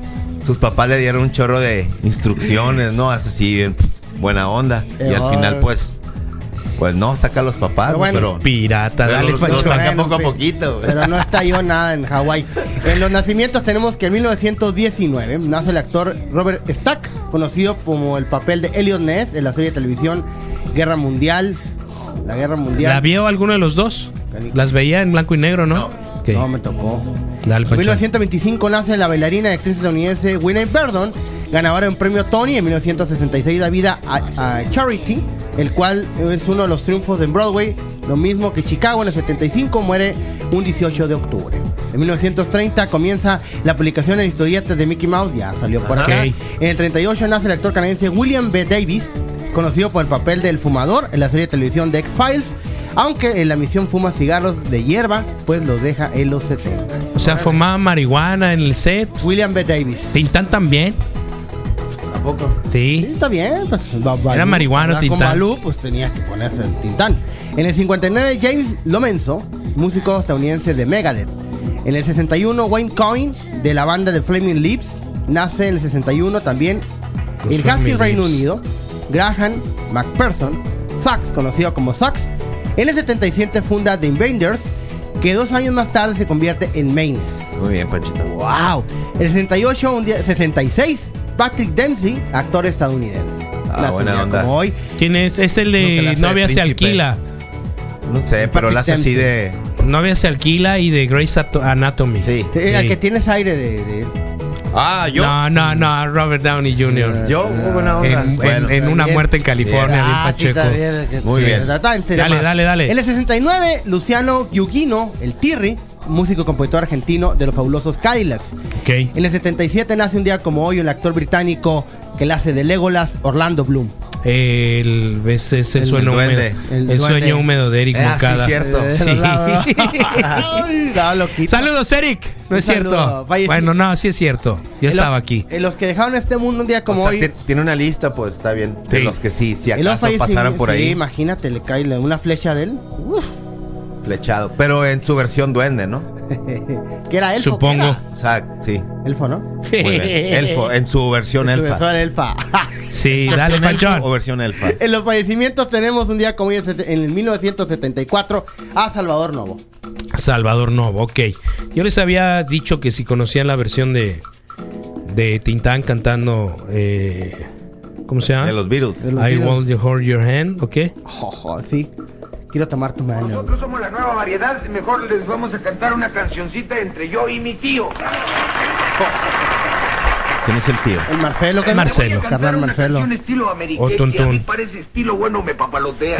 sus papás le dieron un chorro de instrucciones, ¿no? Así bien buena onda y al final pues pues no saca a los papás,
Pero bueno.
pero
Pirata,
pero
dale,
lo- saca
Bueno,
poco a poquito. güey.
Pero no estalló nada en Hawái. En los nacimientos tenemos que en 1919 nace el actor Robert Stack, conocido como el papel de Elliot Ness en la serie de televisión Guerra Mundial. La Guerra Mundial.
¿La vio alguno de los dos? Las veía en blanco y negro, ¿no?
No, me tocó.
Dale,
En
Panchón.
1925 nace la bailarina y actriz estadounidense Winnie Verdon, ganadora de un premio Tony en 1966 da vida a, a Charity, el cual es uno de los triunfos en Broadway, lo mismo que Chicago en el 75 muere un 18 de octubre. En 1930 comienza la publicación en historietas de Mickey Mouse, ya salió por acá. En el 38 nace el actor canadiense William B. Davis, conocido por el papel del fumador en la serie de televisión de X-Files, aunque en la misión fuma cigarros de hierba, pues los deja en los 70.
O sea, fumaba marihuana en el set.
William B. Davis.
Tintán también.
Tampoco.
Sí.
Sí, está bien. Pues,
Era marihuano,
hablar Con
Tintán.
Balú, pues tenía que ponerse el Tintán. En el 59, James Lomenzo, músico estadounidense de Megadeth. En el 61, Wayne Coyne, de la banda de Flaming Lips, nace en el 61 también. En Reino. Unido, Graham McPherson, Sax, conocido como Sax. En el 77 funda The Invaders, que dos años más tarde se convierte en Maines.
Muy bien, Panchito.
¡Wow! El 68, un día, 66, Patrick Dempsey, actor estadounidense.
Ah, buena onda.
Como hoy.
¿Quién es? Es el de Novia se alquila.
No sé, pero la hace así de
Novia se alquila y de Grey's Ato- Anatomy.
Sí.
Eh,
Sí.
que tienes aire de. de-
Ah, yo
No, no, no, Robert Downey Jr.
yo buena onda.
En, en-
Bueno,
en una muerte en California, bien
Ah, sí,
Pacheco.
está bien, que-
Muy
sí,
bien.
está-.
Dale, dale, dale.
En el 69, Luciano Giugino, el Tirri, músico y compositor argentino de los fabulosos Cadillacs.
Ok.
En el 77 nace un día como hoy el actor británico que le hace de Legolas, Orlando Bloom.
El, ese, ese
El
sueño húmedo. El,
duende.
sueño húmedo de Eric
Ah, sí,
Moncada.
cierto.
Sí. Saludos, Eric. No es cierto. Bueno, no, sí es cierto. Yo estaba aquí.
En los que dejaron este mundo un día como
o sea,
hoy.
ti- tiene una lista, pues está bien. De
Sí.
los que sí, si acaso pasaran por
sí,
ahí,
imagínate, le cae una flecha de él. Uf,
flechado. Pero en su versión duende, ¿no?
que era elfo. ¿qué
Supongo.
era?
O sea, sí.
Elfo, ¿no?
Muy bien. Elfo, en su versión
Su
elfa.
versión elfa.
Sí, dale,
¿Versión elfo
Panchón.
o versión elfa?
en los fallecimientos tenemos un día como hoy en sete- en el 1974 a Salvador Novo.
Salvador Novo, ok. Yo les había dicho que si conocían la versión de, de Tintán cantando. eh, ¿Cómo se llama?
De los Beatles.
De los
I
Beatles.
want to hold your hand, ¿ok?
Jojo, sí. Quiero tomar tu mano.
Nosotros somos la nueva variedad. Mejor les vamos a cantar una cancioncita entre yo y mi tío.
¿Quién es el tío?
El Marcelo, que
Marcelo.
Voy a cantar
Carnal Marcelo.
canción estilo americano.
tun,
Y a mí parece estilo bueno, me papalotea.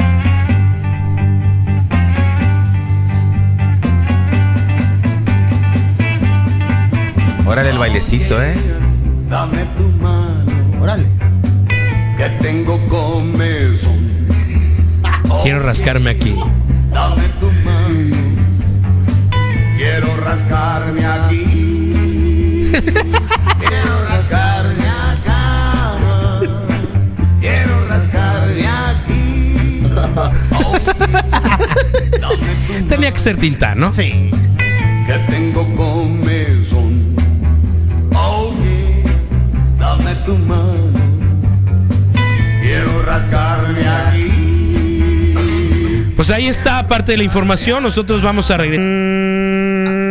Órale el bailecito, ¿eh?
Dame tu mano,
Órale.
que tengo comezón.
Quiero rascarme aquí.
Dame tu mano, quiero rascarme aquí. quiero rascarme acá. Quiero rascarme aquí.
Tenía que ser Tintán, ¿no?
Sí.
que tengo comezón. Oye, dame tu mano. Quiero rascarme aquí.
Pues ahí está parte de la información. Nosotros vamos a regresar. Mm.